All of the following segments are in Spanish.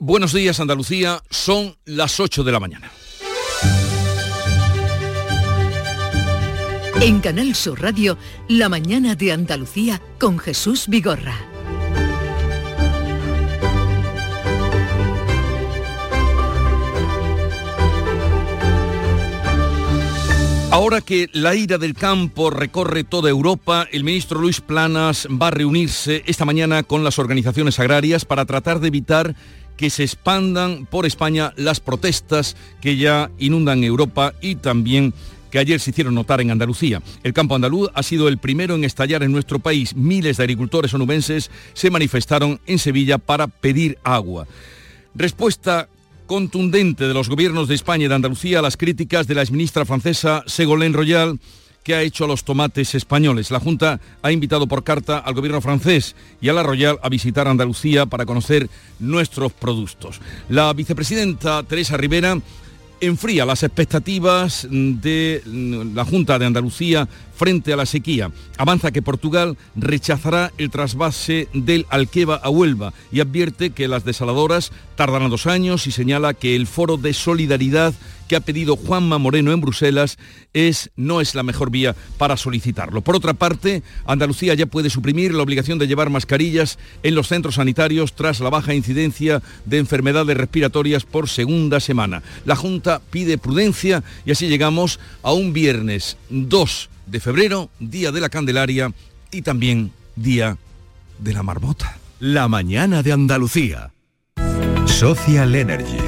Buenos días Andalucía, son las 8 de la mañana. En Canal Sur Radio, La mañana de Andalucía con Jesús Vigorra. Ahora que la ira del campo recorre toda Europa, el ministro Luis Planas va a reunirse esta mañana con las organizaciones agrarias para tratar de evitar que se expandan por España las protestas que ya inundan Europa y también que ayer se hicieron notar en Andalucía. El campo andaluz ha sido el primero en estallar en nuestro país. Miles de agricultores onubenses se manifestaron en Sevilla para pedir agua. Respuesta contundente de los gobiernos de España y de Andalucía a las críticas de la exministra francesa Ségolène Royal que ha hecho a los tomates españoles. La Junta ha invitado por carta al gobierno francés y a la Royal a visitar Andalucía para conocer nuestros productos. La vicepresidenta Teresa Rivera enfría las expectativas de la Junta de Andalucía frente a la sequía. Avanza que Portugal rechazará el trasvase del Alqueva a Huelva y advierte que las desaladoras tardarán dos años y señala que el foro de solidaridad que ha pedido Juanma Moreno en Bruselas es, no es la mejor vía para solicitarlo. Por otra parte, Andalucía ya puede suprimir la obligación de llevar mascarillas en los centros sanitarios tras la baja incidencia de enfermedades respiratorias por segunda semana. La Junta pide prudencia y así llegamos a un viernes 2 de febrero, Día de la Candelaria y también Día de la Marmota. La mañana de Andalucía. Social Energy.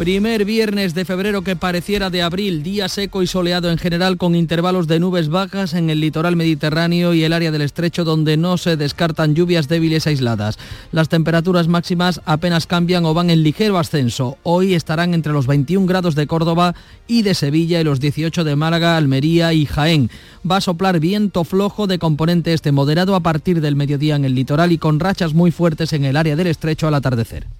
Primer viernes de febrero que pareciera de abril, día seco y soleado en general con intervalos de nubes bajas en el litoral mediterráneo y el área del estrecho donde no se descartan lluvias débiles aisladas. Las temperaturas máximas apenas cambian o van en ligero ascenso. Hoy estarán entre los 21 grados de Córdoba y de Sevilla y los 18 de Málaga, Almería y Jaén. Va a soplar viento flojo de componente este moderado a partir del mediodía en el litoral y con rachas muy fuertes en el área del estrecho al atardecer.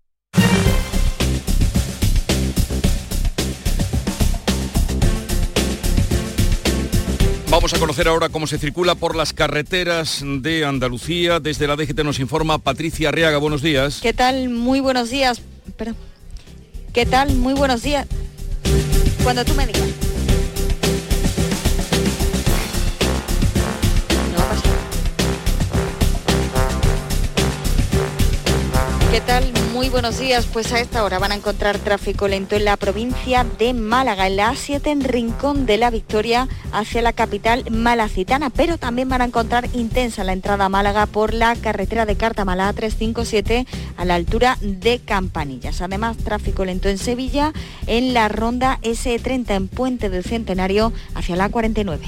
Vamos a conocer ahora cómo se circula por las carreteras de Andalucía. Desde la DGT nos informa Patricia Arriaga. Buenos días. ¿Qué tal? Muy buenos días. Pero, ¿Qué tal? Muy buenos días. Cuando tú me digas. ¿Qué tal? Muy buenos días. Pues a esta hora van a encontrar tráfico lento en la provincia de Málaga, en la A7 en Rincón de la Victoria hacia la capital malacitana, pero también van a encontrar intensa la entrada a Málaga por la carretera de Cartamala 357 a la altura de Campanillas. Además, tráfico lento en Sevilla en la ronda S30 en Puente del Centenario hacia la 49.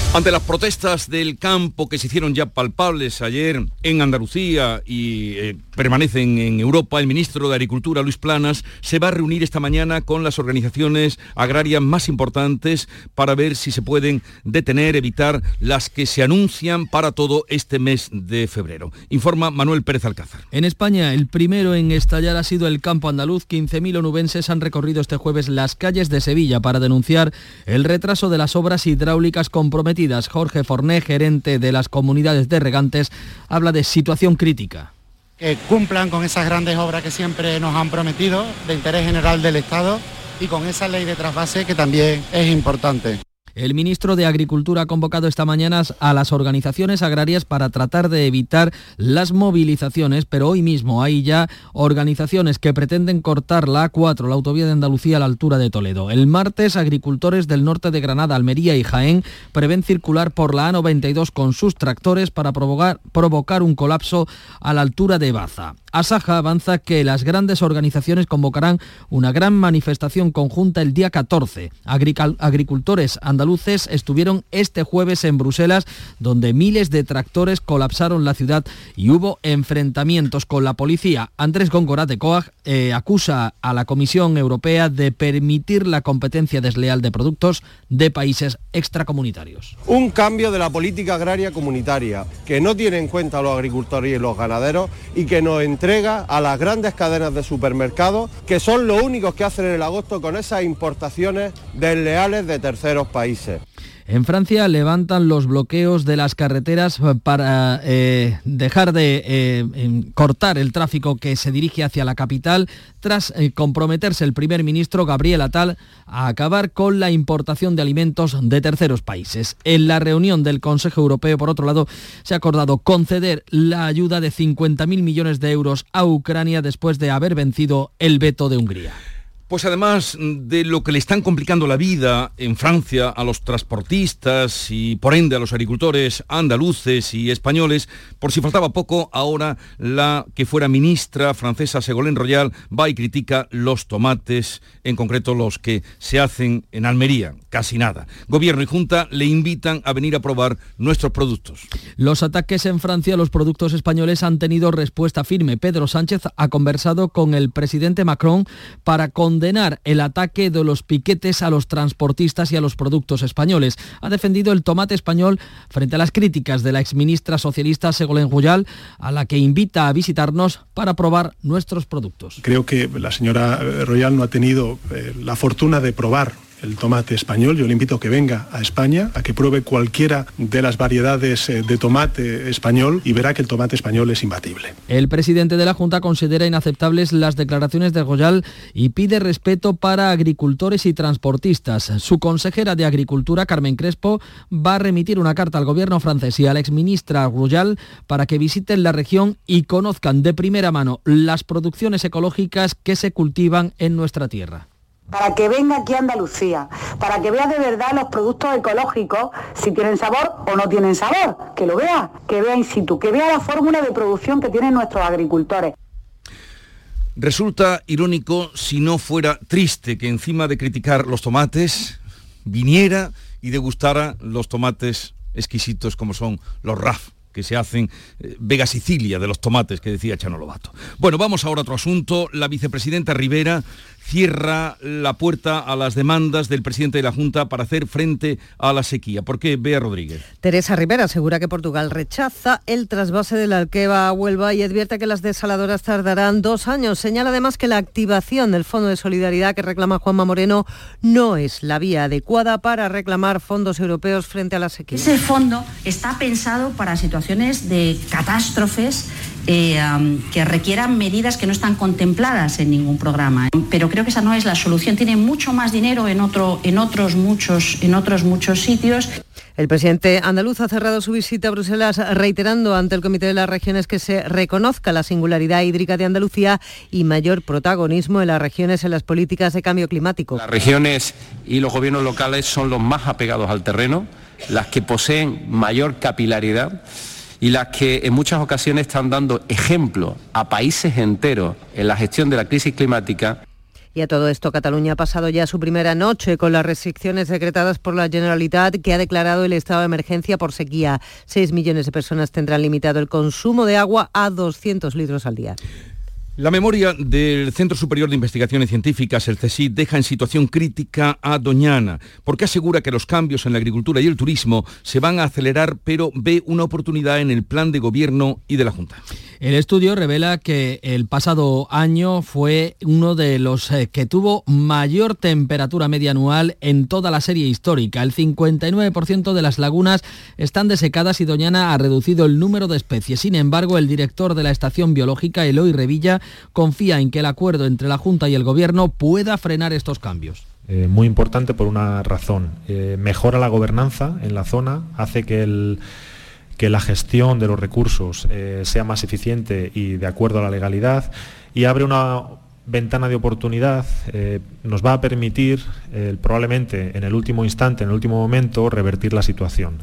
Ante las protestas del campo que se hicieron ya palpables ayer en Andalucía y eh, permanecen en Europa, el ministro de Agricultura, Luis Planas, se va a reunir esta mañana con las organizaciones agrarias más importantes para ver si se pueden detener, evitar las que se anuncian para todo este mes de febrero. Informa Manuel Pérez Alcázar. En España, el primero en estallar ha sido el campo andaluz. 15.000 onubenses han recorrido este jueves las calles de Sevilla para denunciar el retraso de las obras hidráulicas comprometidas. Jorge Forné, gerente de las comunidades de regantes, habla de situación crítica. Que cumplan con esas grandes obras que siempre nos han prometido de interés general del Estado y con esa ley de trasvase que también es importante. El ministro de Agricultura ha convocado esta mañana a las organizaciones agrarias para tratar de evitar las movilizaciones, pero hoy mismo hay ya organizaciones que pretenden cortar la A4, la autovía de Andalucía, a la altura de Toledo. El martes, agricultores del norte de Granada, Almería y Jaén prevén circular por la A92 con sus tractores para provocar, provocar un colapso a la altura de Baza. Asaja avanza que las grandes organizaciones convocarán una gran manifestación conjunta el día 14. agricultores andaluces estuvieron este jueves en Bruselas, donde miles de tractores colapsaron la ciudad y hubo enfrentamientos con la policía. Andrés Góngora de Coag eh, acusa a la Comisión Europea de permitir la competencia desleal de productos de países extracomunitarios. Un cambio de la política agraria comunitaria que no tiene en cuenta a los agricultores y los ganaderos y que nos entrega a las grandes cadenas de supermercados, que son los únicos que hacen el agosto con esas importaciones desleales de terceros países. En Francia levantan los bloqueos de las carreteras para eh, dejar de eh, cortar el tráfico que se dirige hacia la capital tras eh, comprometerse el primer ministro Gabriel Attal a acabar con la importación de alimentos de terceros países. En la reunión del Consejo Europeo, por otro lado, se ha acordado conceder la ayuda de 50.000 millones de euros a Ucrania después de haber vencido el veto de Hungría. Pues además de lo que le están complicando la vida en Francia a los transportistas y por ende a los agricultores andaluces y españoles, por si faltaba poco, ahora la que fuera ministra francesa Segolén Royal va y critica los tomates, en concreto los que se hacen en Almería, casi nada. Gobierno y Junta le invitan a venir a probar nuestros productos. Los ataques en Francia a los productos españoles han tenido respuesta firme. Pedro Sánchez ha conversado con el presidente Macron para condenar el ataque de los piquetes a los transportistas y a los productos españoles. Ha defendido el tomate español frente a las críticas de la exministra socialista Segolén Royal, a la que invita a visitarnos para probar nuestros productos. Creo que la señora Royal no ha tenido eh, la fortuna de probar el tomate español. Yo le invito a que venga a España, a que pruebe cualquiera de las variedades eh, de tomate español y verá que el tomate español es imbatible. El presidente de la Junta considera inaceptables las declaraciones de Royal y pide respeto para agricultores y transportistas. Su consejera de Agricultura, Carmen Crespo, va a remitir una carta al gobierno francés y a la exministra Royal para que visiten la región y conozcan de primera mano las producciones ecológicas que se cultivan en nuestra tierra para que venga aquí a Andalucía, para que vea de verdad los productos ecológicos, si tienen sabor o no tienen sabor, que lo vea, que vea in situ, que vea la fórmula de producción que tienen nuestros agricultores. Resulta irónico si no fuera triste que encima de criticar los tomates, viniera y degustara los tomates exquisitos como son los RAF que se hacen eh, Vega Sicilia de los tomates que decía Chano Lobato. Bueno, vamos ahora a otro asunto. La vicepresidenta Rivera cierra la puerta a las demandas del presidente de la Junta para hacer frente a la sequía. ¿Por qué, Bea Rodríguez? Teresa Rivera asegura que Portugal rechaza el trasvase de la Alqueva a Huelva y advierte que las desaladoras tardarán dos años. Señala además que la activación del Fondo de Solidaridad que reclama Juanma Moreno no es la vía adecuada para reclamar fondos europeos frente a la sequía. Ese fondo está pensado para situaciones de catástrofes eh, que requieran medidas que no están contempladas en ningún programa. Pero creo que esa no es la solución. Tiene mucho más dinero en, otro, en, otros, muchos, en otros muchos sitios. El presidente andaluz ha cerrado su visita a Bruselas reiterando ante el Comité de las Regiones que se reconozca la singularidad hídrica de Andalucía y mayor protagonismo de las regiones en las políticas de cambio climático. Las regiones y los gobiernos locales son los más apegados al terreno, las que poseen mayor capilaridad y las que en muchas ocasiones están dando ejemplo a países enteros en la gestión de la crisis climática y a todo esto, Cataluña ha pasado ya su primera noche con las restricciones decretadas por la Generalitat, que ha declarado el estado de emergencia por sequía. Seis millones de personas tendrán limitado el consumo de agua a 200 litros al día. La memoria del Centro Superior de Investigaciones Científicas, el CSIC, deja en situación crítica a Doñana, porque asegura que los cambios en la agricultura y el turismo se van a acelerar, pero ve una oportunidad en el plan de gobierno y de la Junta. El estudio revela que el pasado año fue uno de los eh, que tuvo mayor temperatura media anual en toda la serie histórica. El 59% de las lagunas están desecadas y Doñana ha reducido el número de especies. Sin embargo, el director de la estación biológica, Eloy Revilla, confía en que el acuerdo entre la Junta y el Gobierno pueda frenar estos cambios. Eh, muy importante por una razón. Eh, mejora la gobernanza en la zona, hace que el que la gestión de los recursos eh, sea más eficiente y de acuerdo a la legalidad y abre una ventana de oportunidad, eh, nos va a permitir eh, probablemente en el último instante, en el último momento, revertir la situación.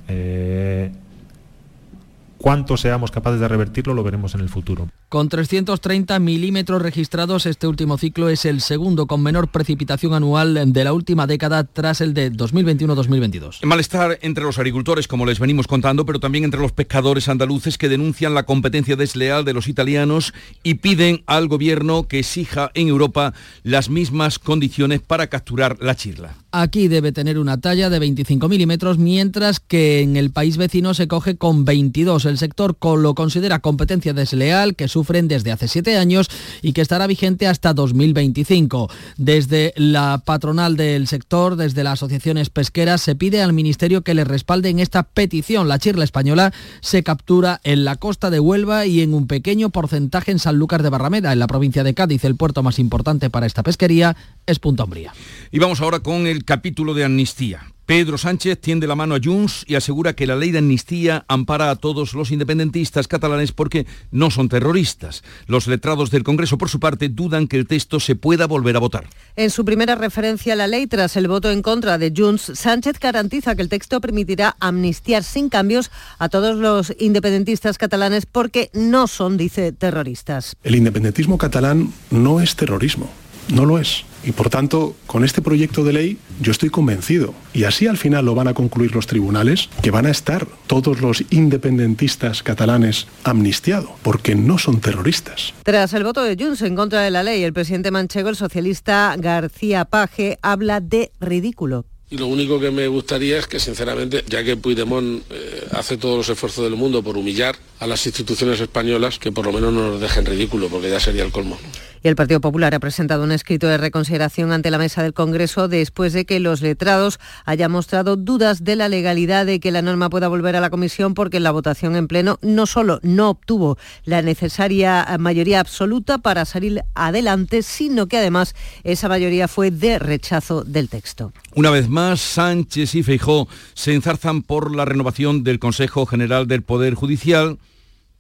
Cuánto seamos capaces de revertirlo lo veremos en el futuro. Con 330 milímetros registrados, este último ciclo es el segundo con menor precipitación anual de la última década tras el de 2021-2022. Malestar entre los agricultores, como les venimos contando, pero también entre los pescadores andaluces que denuncian la competencia desleal de los italianos y piden al gobierno que exija en Europa las mismas condiciones para capturar la chirla. Aquí debe tener una talla de 25 milímetros, mientras que en el país vecino se coge con 22. El sector lo considera competencia desleal que sufren desde hace siete años y que estará vigente hasta 2025. Desde la patronal del sector, desde las asociaciones pesqueras, se pide al Ministerio que le respalde en esta petición. La chirla española se captura en la costa de Huelva y en un pequeño porcentaje en Sanlúcar de Barrameda, en la provincia de Cádiz. El puerto más importante para esta pesquería es Punta Umbría. Y vamos ahora con el capítulo de amnistía. Pedro Sánchez tiende la mano a Junts y asegura que la ley de amnistía ampara a todos los independentistas catalanes porque no son terroristas. Los letrados del Congreso, por su parte, dudan que el texto se pueda volver a votar. En su primera referencia a la ley, tras el voto en contra de Junts, Sánchez garantiza que el texto permitirá amnistiar sin cambios a todos los independentistas catalanes porque no son, dice, terroristas. El independentismo catalán no es terrorismo, no lo es. Y por tanto, con este proyecto de ley yo estoy convencido, y así al final lo van a concluir los tribunales, que van a estar todos los independentistas catalanes amnistiados, porque no son terroristas. Tras el voto de Junts en contra de la ley, el presidente manchego, el socialista García Paje, habla de ridículo. Y lo único que me gustaría es que, sinceramente, ya que Puigdemont eh, hace todos los esfuerzos del mundo por humillar a las instituciones españolas, que por lo menos no nos dejen ridículo, porque ya sería el colmo. Y el Partido Popular ha presentado un escrito de reconsideración ante la mesa del Congreso después de que los letrados hayan mostrado dudas de la legalidad de que la norma pueda volver a la Comisión porque la votación en pleno no solo no obtuvo la necesaria mayoría absoluta para salir adelante, sino que además esa mayoría fue de rechazo del texto. Una vez más, Sánchez y Feijó se enzarzan por la renovación del Consejo General del Poder Judicial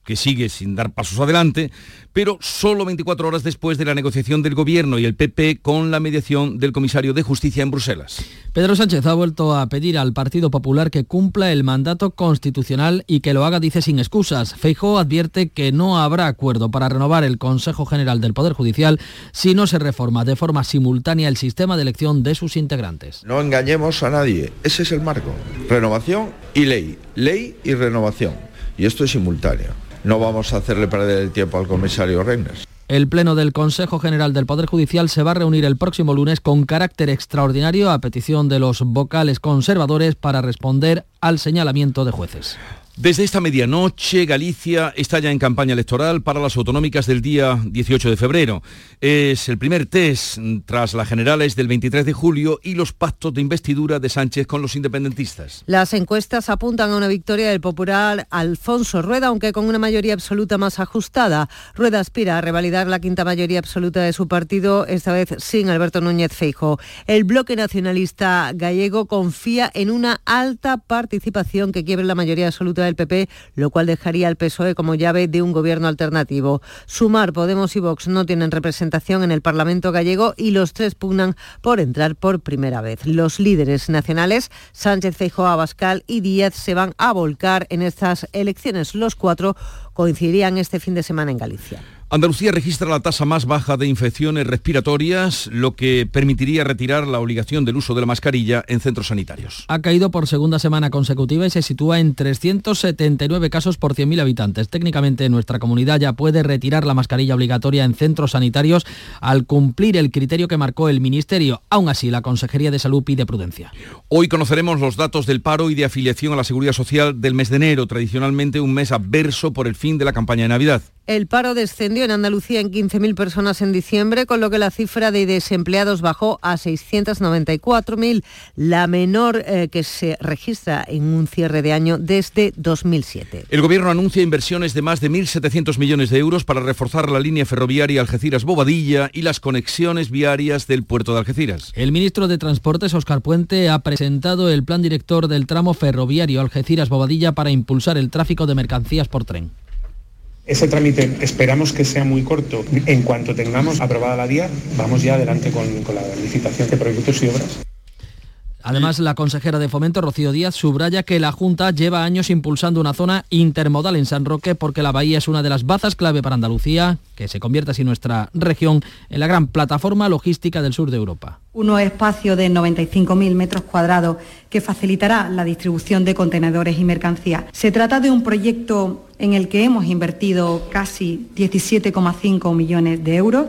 que sigue sin dar pasos adelante, pero solo 24 horas después de la negociación del Gobierno y el PP con la mediación del comisario de Justicia en Bruselas. Pedro Sánchez ha vuelto a pedir al Partido Popular que cumpla el mandato constitucional y que lo haga, dice, sin excusas. Feijó advierte que no habrá acuerdo para renovar el Consejo General del Poder Judicial si no se reforma de forma simultánea el sistema de elección de sus integrantes. No engañemos a nadie, ese es el marco. Renovación y ley, ley y renovación. Y esto es simultáneo no vamos a hacerle perder el tiempo al comisario Reyners. El Pleno del Consejo General del Poder Judicial se va a reunir el próximo lunes con carácter extraordinario a petición de los vocales conservadores para responder al señalamiento de jueces. Desde esta medianoche, Galicia está ya en campaña electoral para las autonómicas del día 18 de febrero. Es el primer test tras las generales del 23 de julio y los pactos de investidura de Sánchez con los independentistas. Las encuestas apuntan a una victoria del popular Alfonso Rueda, aunque con una mayoría absoluta más ajustada. Rueda aspira a revalidar la quinta mayoría absoluta de su partido, esta vez sin Alberto Núñez Feijo. El bloque nacionalista gallego confía en una alta participación que quiebre la mayoría absoluta del PP, lo cual dejaría al PSOE como llave de un gobierno alternativo. Sumar, Podemos y Vox no tienen representación en el Parlamento gallego y los tres pugnan por entrar por primera vez. Los líderes nacionales, Sánchez, Feijóo, Abascal y Díaz, se van a volcar en estas elecciones. Los cuatro coincidirían este fin de semana en Galicia. Andalucía registra la tasa más baja de infecciones respiratorias, lo que permitiría retirar la obligación del uso de la mascarilla en centros sanitarios. Ha caído por segunda semana consecutiva y se sitúa en 379 casos por 100.000 habitantes. Técnicamente nuestra comunidad ya puede retirar la mascarilla obligatoria en centros sanitarios al cumplir el criterio que marcó el Ministerio. Aún así, la Consejería de Salud pide prudencia. Hoy conoceremos los datos del paro y de afiliación a la Seguridad Social del mes de enero, tradicionalmente un mes adverso por el fin de la campaña de Navidad. El paro descendió en Andalucía en 15.000 personas en diciembre, con lo que la cifra de desempleados bajó a 694.000, la menor eh, que se registra en un cierre de año desde 2007. El Gobierno anuncia inversiones de más de 1.700 millones de euros para reforzar la línea ferroviaria Algeciras-Bobadilla y las conexiones viarias del puerto de Algeciras. El ministro de Transportes, Óscar Puente, ha presentado el plan director del tramo ferroviario Algeciras-Bobadilla para impulsar el tráfico de mercancías por tren. Ese trámite esperamos que sea muy corto. En cuanto tengamos aprobada la vía, vamos ya adelante con, con la licitación de proyectos y obras. Además, la consejera de Fomento, Rocío Díaz, subraya que la Junta lleva años impulsando una zona intermodal en San Roque porque la bahía es una de las bazas clave para Andalucía, que se convierte así nuestra región en la gran plataforma logística del sur de Europa. Un espacio de 95.000 metros cuadrados que facilitará la distribución de contenedores y mercancías. Se trata de un proyecto en el que hemos invertido casi 17,5 millones de euros.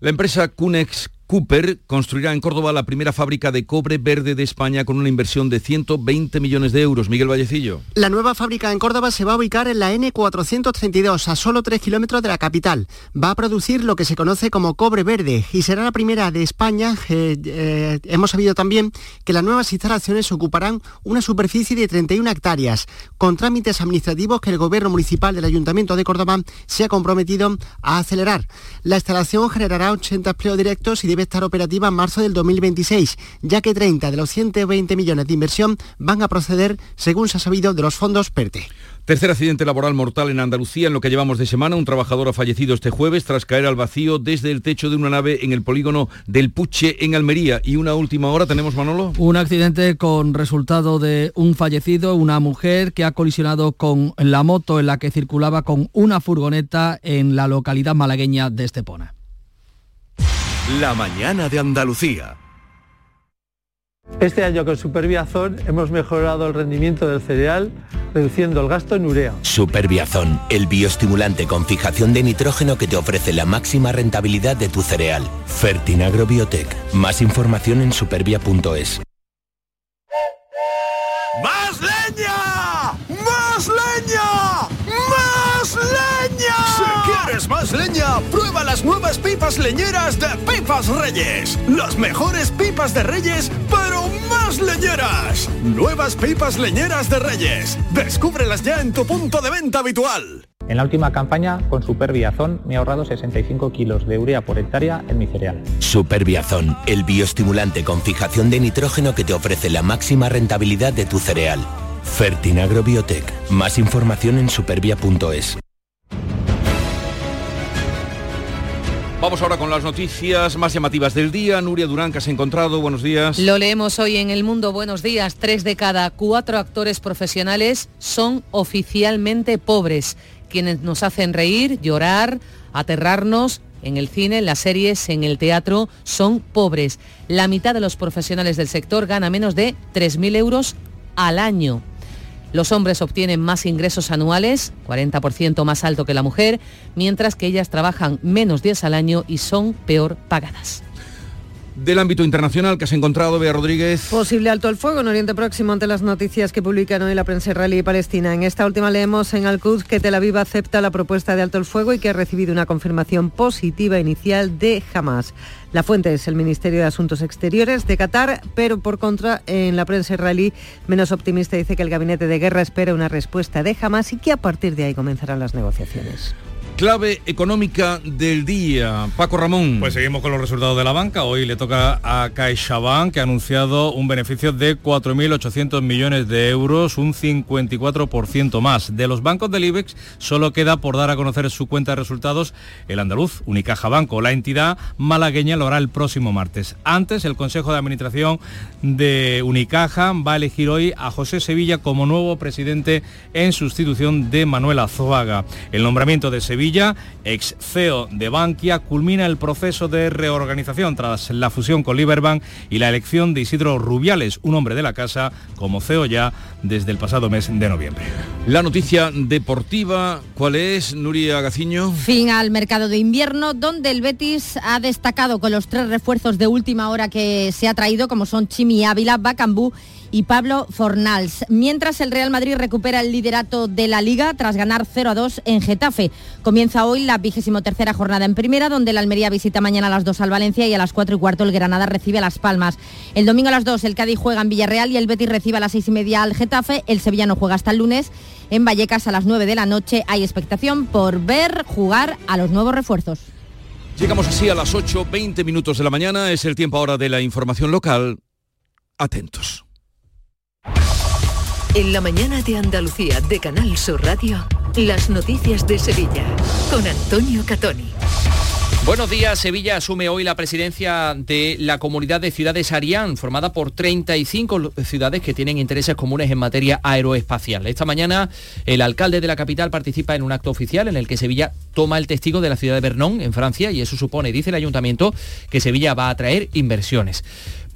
La empresa Cunex Cooper construirá en Córdoba la primera fábrica de cobre verde de España con una inversión de 120 millones de euros. Miguel Vallecillo. La nueva fábrica en Córdoba se va a ubicar en la N432, a solo 3 kilómetros de la capital. Va a producir lo que se conoce como cobre verde y será la primera de España. Eh, eh, hemos sabido también que las nuevas instalaciones ocuparán una superficie de 31 hectáreas, con trámites administrativos que el Gobierno Municipal del Ayuntamiento de Córdoba se ha comprometido a acelerar. La instalación generará 80 empleos directos y debe estar operativa en marzo del 2026, ya que 30 de los 120 millones de inversión van a proceder, según se ha sabido, de los fondos PERTE. Tercer accidente laboral mortal en Andalucía en lo que llevamos de semana. Un trabajador ha fallecido este jueves tras caer al vacío desde el techo de una nave en el polígono del Puche en Almería. Y una última hora tenemos, Manolo. Un accidente con resultado de un fallecido, una mujer que ha colisionado con la moto en la que circulaba con una furgoneta en la localidad malagueña de Estepona. La mañana de Andalucía. Este año con Superbiazón hemos mejorado el rendimiento del cereal reduciendo el gasto en urea. Superbiazón, el bioestimulante con fijación de nitrógeno que te ofrece la máxima rentabilidad de tu cereal. Fertinagro Biotech. Más información en supervia.es. ¡Más leña! ¡Más leña! ¡Más leña! Si quieres más leña, prueba las nuevas pipas leñeras de Pipas Reyes. Las mejores pipas de Reyes, pero más leñeras. Nuevas pipas leñeras de Reyes. Descúbrelas ya en tu punto de venta habitual. En la última campaña, con Superbiazón, me he ahorrado 65 kilos de urea por hectárea en mi cereal. Superbiazón, el bioestimulante con fijación de nitrógeno que te ofrece la máxima rentabilidad de tu cereal. Fertinagro Biotech. Más información en supervia.es. Vamos ahora con las noticias más llamativas del día. Nuria Durán, que has encontrado. Buenos días. Lo leemos hoy en El Mundo. Buenos días. Tres de cada cuatro actores profesionales son oficialmente pobres, quienes nos hacen reír, llorar, aterrarnos. En el cine, en las series, en el teatro, son pobres. La mitad de los profesionales del sector gana menos de 3.000 euros al año. Los hombres obtienen más ingresos anuales, 40% más alto que la mujer, mientras que ellas trabajan menos días al año y son peor pagadas. Del ámbito internacional que has encontrado, Bea Rodríguez. Posible alto el fuego en Oriente Próximo ante las noticias que publican hoy la prensa israelí y palestina. En esta última leemos en Al-Quds que Tel Aviv acepta la propuesta de alto el fuego y que ha recibido una confirmación positiva inicial de Hamas. La fuente es el Ministerio de Asuntos Exteriores de Qatar, pero por contra, en la prensa israelí menos optimista dice que el gabinete de guerra espera una respuesta de Hamas y que a partir de ahí comenzarán las negociaciones. Clave económica del día. Paco Ramón. Pues seguimos con los resultados de la banca. Hoy le toca a CaixaBank, que ha anunciado un beneficio de 4.800 millones de euros, un 54% más. De los bancos del IBEX solo queda por dar a conocer su cuenta de resultados el andaluz, Unicaja Banco. La entidad malagueña lo hará el próximo martes. Antes, el Consejo de Administración de Unicaja va a elegir hoy a José Sevilla como nuevo presidente en sustitución de Manuel Azuaga. El nombramiento de Sevilla ex CEO de Bankia, culmina el proceso de reorganización tras la fusión con Liberbank y la elección de Isidro Rubiales, un hombre de la casa, como CEO ya desde el pasado mes de noviembre. La noticia deportiva, ¿cuál es, Nuria Gaciño? Fin al mercado de invierno, donde el Betis ha destacado con los tres refuerzos de última hora que se ha traído, como son Chimi Ávila, Bacambú y Pablo Fornals. Mientras el Real Madrid recupera el liderato de la Liga tras ganar 0 a 2 en Getafe. Comienza hoy la vigésimo tercera jornada en primera, donde el Almería visita mañana a las 2 al Valencia y a las 4 y cuarto el Granada recibe a Las Palmas. El domingo a las 2 el Cádiz juega en Villarreal y el Betis recibe a las 6 y media al Getafe. El Sevillano juega hasta el lunes. En Vallecas a las 9 de la noche hay expectación por ver jugar a los nuevos refuerzos. Llegamos así a las 8, 20 minutos de la mañana. Es el tiempo ahora de la información local. Atentos. En la mañana de Andalucía de Canal Sur Radio, las noticias de Sevilla con Antonio Catoni. Buenos días, Sevilla asume hoy la presidencia de la comunidad de ciudades Arián, formada por 35 ciudades que tienen intereses comunes en materia aeroespacial. Esta mañana el alcalde de la capital participa en un acto oficial en el que Sevilla toma el testigo de la ciudad de Vernon, en Francia, y eso supone, dice el ayuntamiento, que Sevilla va a atraer inversiones.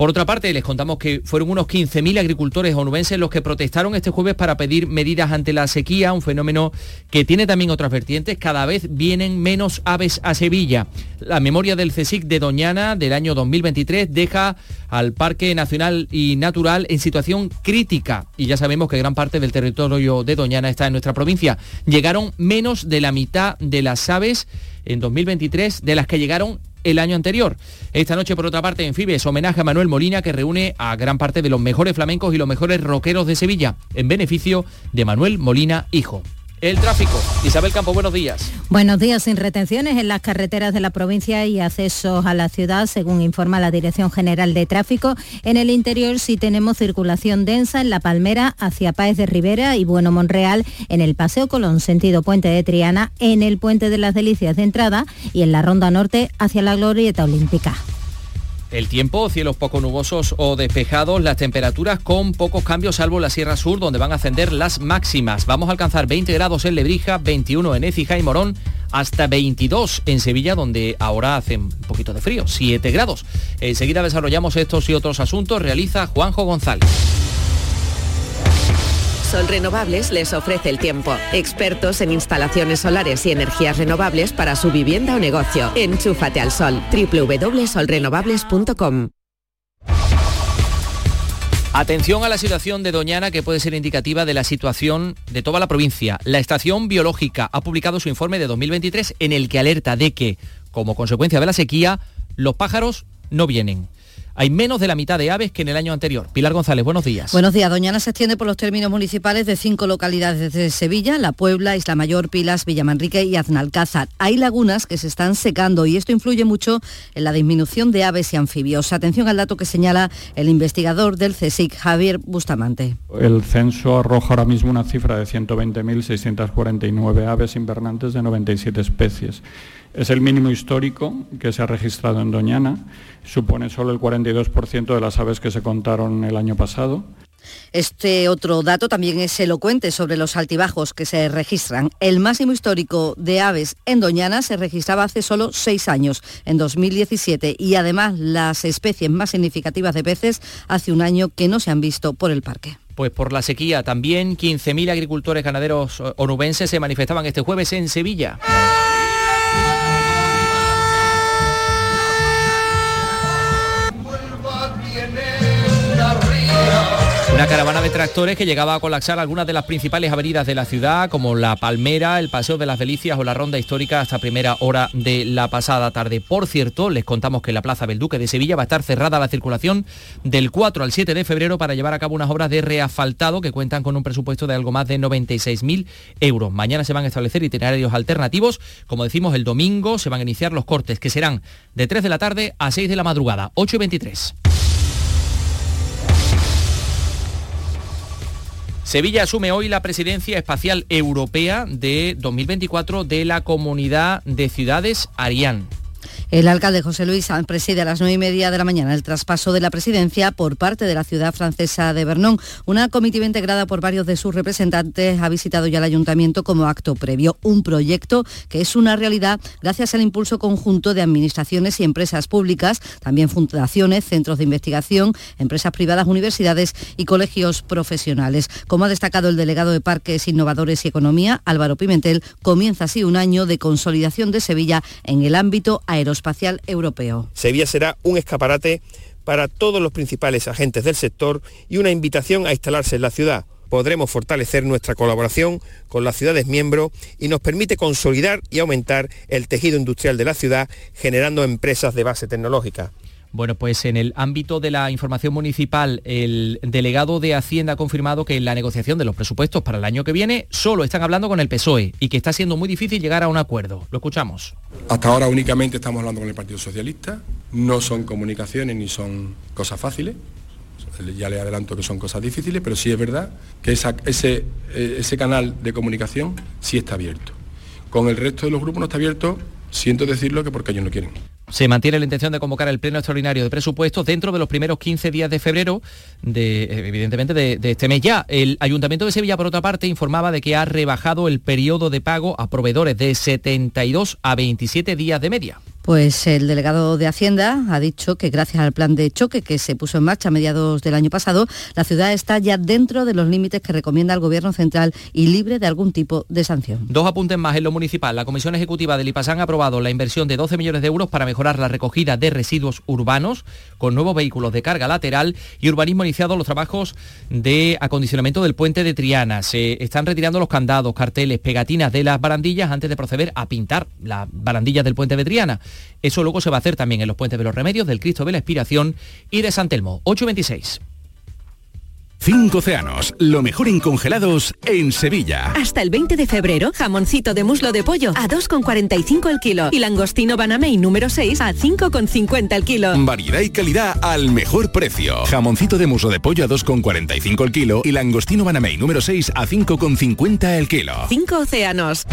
Por otra parte, les contamos que fueron unos 15.000 agricultores onubenses los que protestaron este jueves para pedir medidas ante la sequía, un fenómeno que tiene también otras vertientes. Cada vez vienen menos aves a Sevilla. La memoria del CSIC de Doñana del año 2023 deja al Parque Nacional y Natural en situación crítica. Y ya sabemos que gran parte del territorio de Doñana está en nuestra provincia. Llegaron menos de la mitad de las aves en 2023 de las que llegaron el año anterior. Esta noche, por otra parte, en Fibes, homenaje a Manuel Molina, que reúne a gran parte de los mejores flamencos y los mejores rockeros de Sevilla, en beneficio de Manuel Molina Hijo. El tráfico. Isabel Campo, buenos días. Buenos días. Sin retenciones en las carreteras de la provincia y accesos a la ciudad, según informa la Dirección General de Tráfico. En el interior sí tenemos circulación densa en La Palmera hacia Páez de Rivera y Bueno Monreal, en el Paseo Colón, sentido Puente de Triana, en el Puente de las Delicias de entrada y en la Ronda Norte hacia la Glorieta Olímpica. El tiempo, cielos poco nubosos o despejados, las temperaturas con pocos cambios, salvo la Sierra Sur, donde van a ascender las máximas. Vamos a alcanzar 20 grados en Lebrija, 21 en Écija y Morón, hasta 22 en Sevilla, donde ahora hace un poquito de frío, 7 grados. Enseguida desarrollamos estos y otros asuntos, realiza Juanjo González. Sol Renovables les ofrece el tiempo. Expertos en instalaciones solares y energías renovables para su vivienda o negocio. Enchúfate al sol. www.solrenovables.com Atención a la situación de Doñana que puede ser indicativa de la situación de toda la provincia. La estación biológica ha publicado su informe de 2023 en el que alerta de que, como consecuencia de la sequía, los pájaros no vienen. Hay menos de la mitad de aves que en el año anterior. Pilar González, buenos días. Buenos días. Doñana se extiende por los términos municipales de cinco localidades de Sevilla, La Puebla, Isla Mayor, Pilas, Villamanrique y Aznalcázar. Hay lagunas que se están secando y esto influye mucho en la disminución de aves y anfibios. Atención al dato que señala el investigador del CSIC, Javier Bustamante. El censo arroja ahora mismo una cifra de 120.649 aves invernantes de 97 especies. Es el mínimo histórico que se ha registrado en Doñana, supone solo el 42% de las aves que se contaron el año pasado. Este otro dato también es elocuente sobre los altibajos que se registran. El máximo histórico de aves en Doñana se registraba hace solo seis años, en 2017, y además las especies más significativas de peces hace un año que no se han visto por el parque. Pues por la sequía también 15.000 agricultores ganaderos onubenses se manifestaban este jueves en Sevilla. Una caravana de tractores que llegaba a colapsar algunas de las principales avenidas de la ciudad, como la Palmera, el Paseo de las Delicias o la Ronda Histórica hasta primera hora de la pasada tarde. Por cierto, les contamos que la Plaza Belduque de Sevilla va a estar cerrada a la circulación del 4 al 7 de febrero para llevar a cabo unas obras de reasfaltado que cuentan con un presupuesto de algo más de 96.000 euros. Mañana se van a establecer itinerarios alternativos. Como decimos, el domingo se van a iniciar los cortes, que serán de 3 de la tarde a 6 de la madrugada, 8 y 23. Sevilla asume hoy la presidencia espacial europea de 2024 de la Comunidad de Ciudades Arián. El alcalde José Luis preside a las nueve y media de la mañana el traspaso de la presidencia por parte de la ciudad francesa de Vernon. Una comitiva integrada por varios de sus representantes ha visitado ya el ayuntamiento como acto previo. Un proyecto que es una realidad gracias al impulso conjunto de administraciones y empresas públicas, también fundaciones, centros de investigación, empresas privadas, universidades y colegios profesionales. Como ha destacado el delegado de Parques Innovadores y Economía, Álvaro Pimentel, comienza así un año de consolidación de Sevilla en el ámbito aeroespacial europeo. Sevilla será un escaparate para todos los principales agentes del sector y una invitación a instalarse en la ciudad. Podremos fortalecer nuestra colaboración con las ciudades miembros y nos permite consolidar y aumentar el tejido industrial de la ciudad generando empresas de base tecnológica. Bueno, pues en el ámbito de la información municipal, el delegado de Hacienda ha confirmado que en la negociación de los presupuestos para el año que viene solo están hablando con el PSOE y que está siendo muy difícil llegar a un acuerdo. Lo escuchamos. Hasta ahora únicamente estamos hablando con el Partido Socialista, no son comunicaciones ni son cosas fáciles, ya le adelanto que son cosas difíciles, pero sí es verdad que ese, eh, ese canal de comunicación sí está abierto. Con el resto de los grupos no está abierto, siento decirlo que porque ellos no quieren. Se mantiene la intención de convocar el pleno extraordinario de presupuestos dentro de los primeros 15 días de febrero, de, evidentemente de, de, este mes ya. El Ayuntamiento de Sevilla, por otra parte, informaba de que ha rebajado el periodo de pago a proveedores de 72 a 27 días de media. Pues el delegado de Hacienda ha dicho que gracias al plan de choque que se puso en marcha a mediados del año pasado, la ciudad está ya dentro de los límites que recomienda el Gobierno central y libre de algún tipo de sanción. Dos apuntes más en lo municipal. La Comisión Ejecutiva del IPASAN ha aprobado la inversión de 12 millones de euros para mejorar la recogida de residuos urbanos con nuevos vehículos de carga lateral y urbanismo ha iniciado los trabajos de acondicionamiento del puente de Triana. Se están retirando los candados, carteles, pegatinas de las barandillas antes de proceder a pintar las barandillas del puente de Triana. Eso luego se va a hacer también en los puentes de los Remedios, del Cristo de la Expiración y de San Telmo. 826. Cinco océanos, lo mejor en congelados en Sevilla. Hasta el 20 de febrero, jamoncito de muslo de pollo a 2,45 el kilo y langostino Banamey número 6 a 5,50 el kilo. Variedad y calidad al mejor precio. Jamoncito de muslo de pollo a 2,45 el kilo y langostino Banamey número 6 a 5,50 el kilo. Cinco océanos.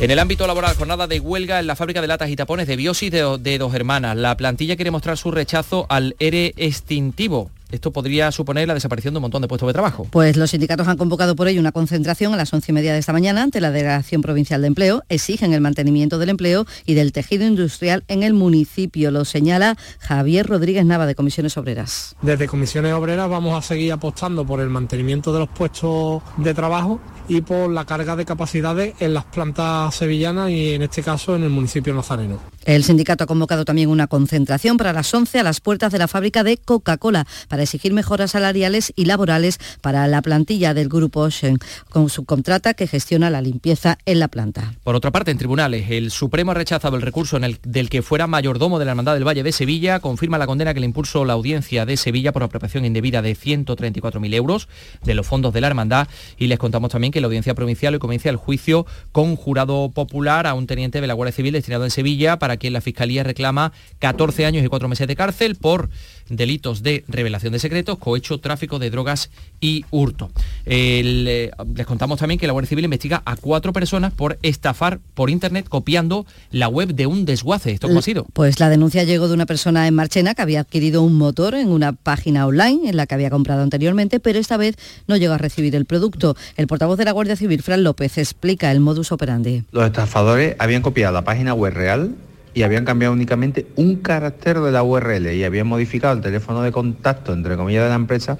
En el ámbito laboral, jornada de huelga en la fábrica de latas y tapones de Biosis de, de Dos Hermanas. La plantilla quiere mostrar su rechazo al ERE extintivo esto podría suponer la desaparición de un montón de puestos de trabajo. Pues los sindicatos han convocado por ello una concentración a las once y media de esta mañana ante la Delegación Provincial de Empleo. Exigen el mantenimiento del empleo y del tejido industrial en el municipio. Lo señala Javier Rodríguez Nava de Comisiones Obreras. Desde Comisiones Obreras vamos a seguir apostando por el mantenimiento de los puestos de trabajo y por la carga de capacidades en las plantas sevillanas y en este caso en el municipio nazareno. El sindicato ha convocado también una concentración para las 11 a las puertas de la fábrica de Coca-Cola para exigir mejoras salariales y laborales para la plantilla del grupo Ocean, con subcontrata que gestiona la limpieza en la planta. Por otra parte, en tribunales, el Supremo ha rechazado el recurso del que fuera mayordomo de la Hermandad del Valle de Sevilla, confirma la condena que le impulsó la audiencia de Sevilla por apropiación indebida de 134.000 euros de los fondos de la Hermandad y les contamos también que la audiencia provincial hoy comienza el juicio con jurado popular a un teniente de la Guardia Civil destinado en Sevilla para quien la Fiscalía reclama 14 años y 4 meses de cárcel por delitos de revelación de secretos, cohecho, tráfico de drogas y hurto. El, eh, les contamos también que la Guardia Civil investiga a cuatro personas por estafar por internet copiando la web de un desguace. ¿Esto cómo ha sido? Pues la denuncia llegó de una persona en Marchena que había adquirido un motor en una página online en la que había comprado anteriormente, pero esta vez no llegó a recibir el producto. El portavoz de la Guardia Civil, Fran López, explica el modus operandi. Los estafadores habían copiado la página web real y habían cambiado únicamente un carácter de la URL y habían modificado el teléfono de contacto, entre comillas, de la empresa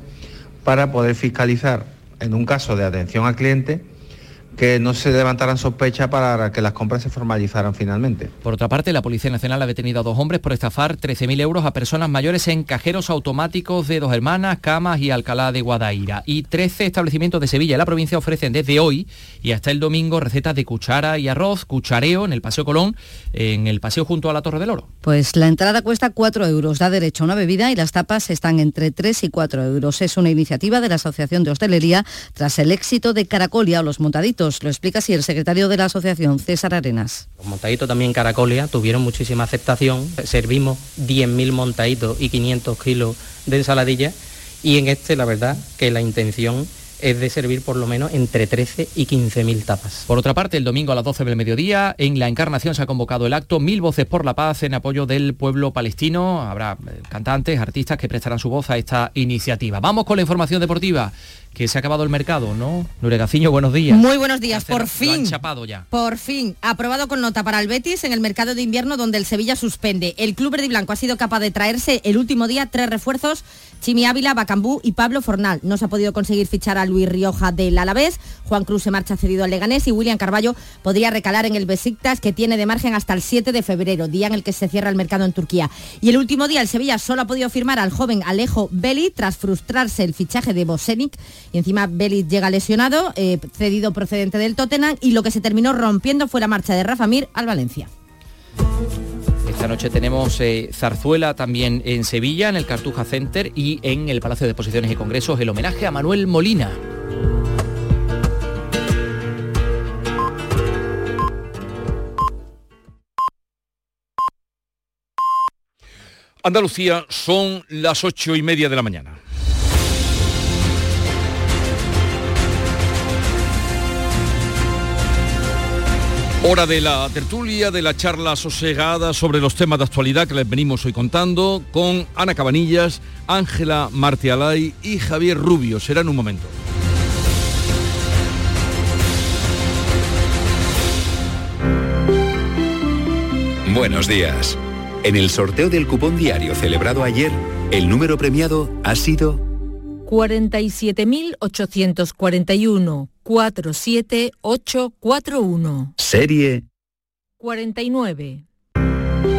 para poder fiscalizar, en un caso de atención al cliente, que no se levantaran sospechas para que las compras se formalizaran finalmente. Por otra parte, la Policía Nacional ha detenido a dos hombres por estafar 13.000 euros a personas mayores en cajeros automáticos de Dos Hermanas, Camas y Alcalá de Guadaira. Y 13 establecimientos de Sevilla y la provincia ofrecen desde hoy y hasta el domingo recetas de cuchara y arroz, cuchareo en el Paseo Colón, en el paseo junto a la Torre del Oro. Pues la entrada cuesta 4 euros, da derecho a una bebida y las tapas están entre 3 y 4 euros. Es una iniciativa de la Asociación de Hostelería tras el éxito de Caracolia o los montaditos. Lo explica así el secretario de la asociación, César Arenas. Los montaditos también Caracolia tuvieron muchísima aceptación. Servimos 10.000 montaditos y 500 kilos de ensaladilla y en este la verdad que la intención es de servir por lo menos entre 13 y 15 mil tapas. Por otra parte, el domingo a las 12 del mediodía, en la Encarnación se ha convocado el acto Mil Voces por la Paz en apoyo del pueblo palestino. Habrá eh, cantantes, artistas que prestarán su voz a esta iniciativa. Vamos con la información deportiva que se ha acabado el mercado, ¿no? Nuregaciño, buenos días. Muy buenos días, por fin. chapado ya. Por fin, aprobado con nota para el Betis en el mercado de invierno donde el Sevilla suspende. El club verde y blanco ha sido capaz de traerse el último día tres refuerzos, Chimi Ávila, Bacambú y Pablo Fornal. No se ha podido conseguir fichar a Luis Rioja del Alavés, Juan Cruz se marcha cedido al Leganés y William Carballo podría recalar en el Besiktas que tiene de margen hasta el 7 de febrero, día en el que se cierra el mercado en Turquía. Y el último día el Sevilla solo ha podido firmar al joven Alejo Belli tras frustrarse el fichaje de Bosenic y encima Belli llega lesionado, eh, cedido procedente del Tottenham y lo que se terminó rompiendo fue la marcha de Rafa Mir al Valencia. Esta noche tenemos eh, zarzuela también en Sevilla, en el Cartuja Center y en el Palacio de Exposiciones y Congresos el homenaje a Manuel Molina. Andalucía son las ocho y media de la mañana. Hora de la tertulia, de la charla sosegada sobre los temas de actualidad que les venimos hoy contando con Ana Cabanillas, Ángela Martialay y Javier Rubio. Será en un momento. Buenos días. En el sorteo del cupón diario celebrado ayer, el número premiado ha sido 47.841 47841 serie. 49.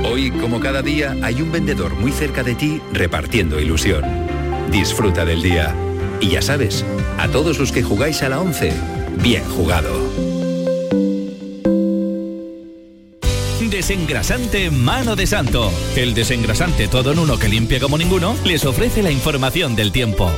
Hoy, como cada día, hay un vendedor muy cerca de ti repartiendo ilusión. Disfruta del día. Y ya sabes, a todos los que jugáis a la 11, bien jugado. Desengrasante Mano de Santo. El desengrasante todo en uno que limpia como ninguno les ofrece la información del tiempo.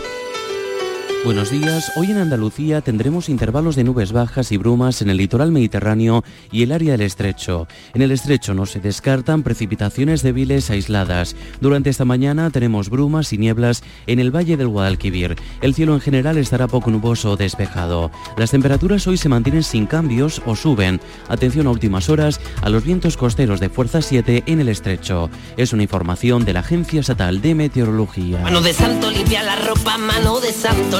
Buenos días. Hoy en Andalucía tendremos intervalos de nubes bajas y brumas en el litoral mediterráneo y el área del estrecho. En el estrecho no se descartan precipitaciones débiles aisladas. Durante esta mañana tenemos brumas y nieblas en el valle del Guadalquivir. El cielo en general estará poco nuboso o despejado. Las temperaturas hoy se mantienen sin cambios o suben. Atención a últimas horas a los vientos costeros de fuerza 7 en el estrecho. Es una información de la Agencia Estatal de Meteorología. Mano de santo limpia la ropa, mano de santo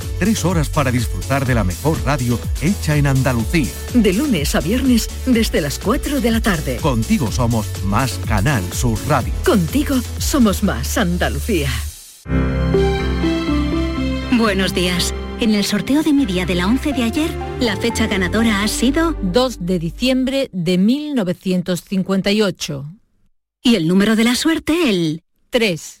Tres horas para disfrutar de la mejor radio hecha en Andalucía. De lunes a viernes desde las 4 de la tarde. Contigo somos más Canal Sur Radio. Contigo somos más Andalucía. Buenos días. En el sorteo de mi día de la 11 de ayer, la fecha ganadora ha sido 2 de diciembre de 1958. y el número de la suerte el 3.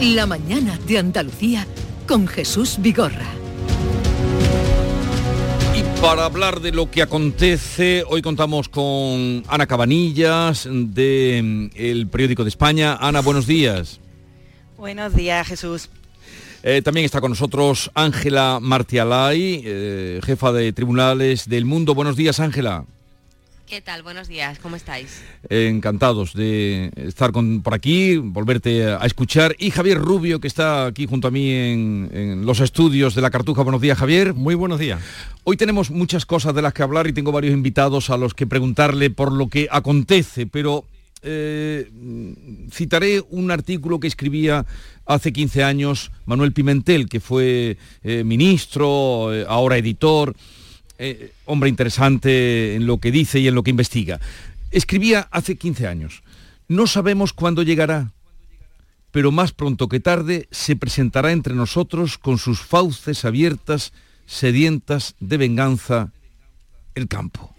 La mañana de Andalucía con Jesús Vigorra. Y para hablar de lo que acontece, hoy contamos con Ana Cabanillas de El Periódico de España. Ana, buenos días. Buenos días, Jesús. Eh, también está con nosotros Ángela Martialay, eh, jefa de tribunales del mundo. Buenos días, Ángela. ¿Qué tal? Buenos días, ¿cómo estáis? encantados de estar con, por aquí, volverte a escuchar. Y Javier Rubio, que está aquí junto a mí en, en, los estudios de la Cartuja. Buenos días, Javier. Muy buenos días. Hoy tenemos muchas cosas de las que hablar y tengo varios invitados a los que preguntarle por lo que acontece, pero eh, citaré un artículo que escribía hace 15 años Manuel Pimentel, que fue eh, ministro, eh, ahora editor, eh, hombre interesante en lo que dice y en lo que investiga. Escribía hace 15 años, no sabemos cuándo llegará, pero más pronto que tarde se presentará entre nosotros con sus fauces abiertas, sedientas de venganza, el campo.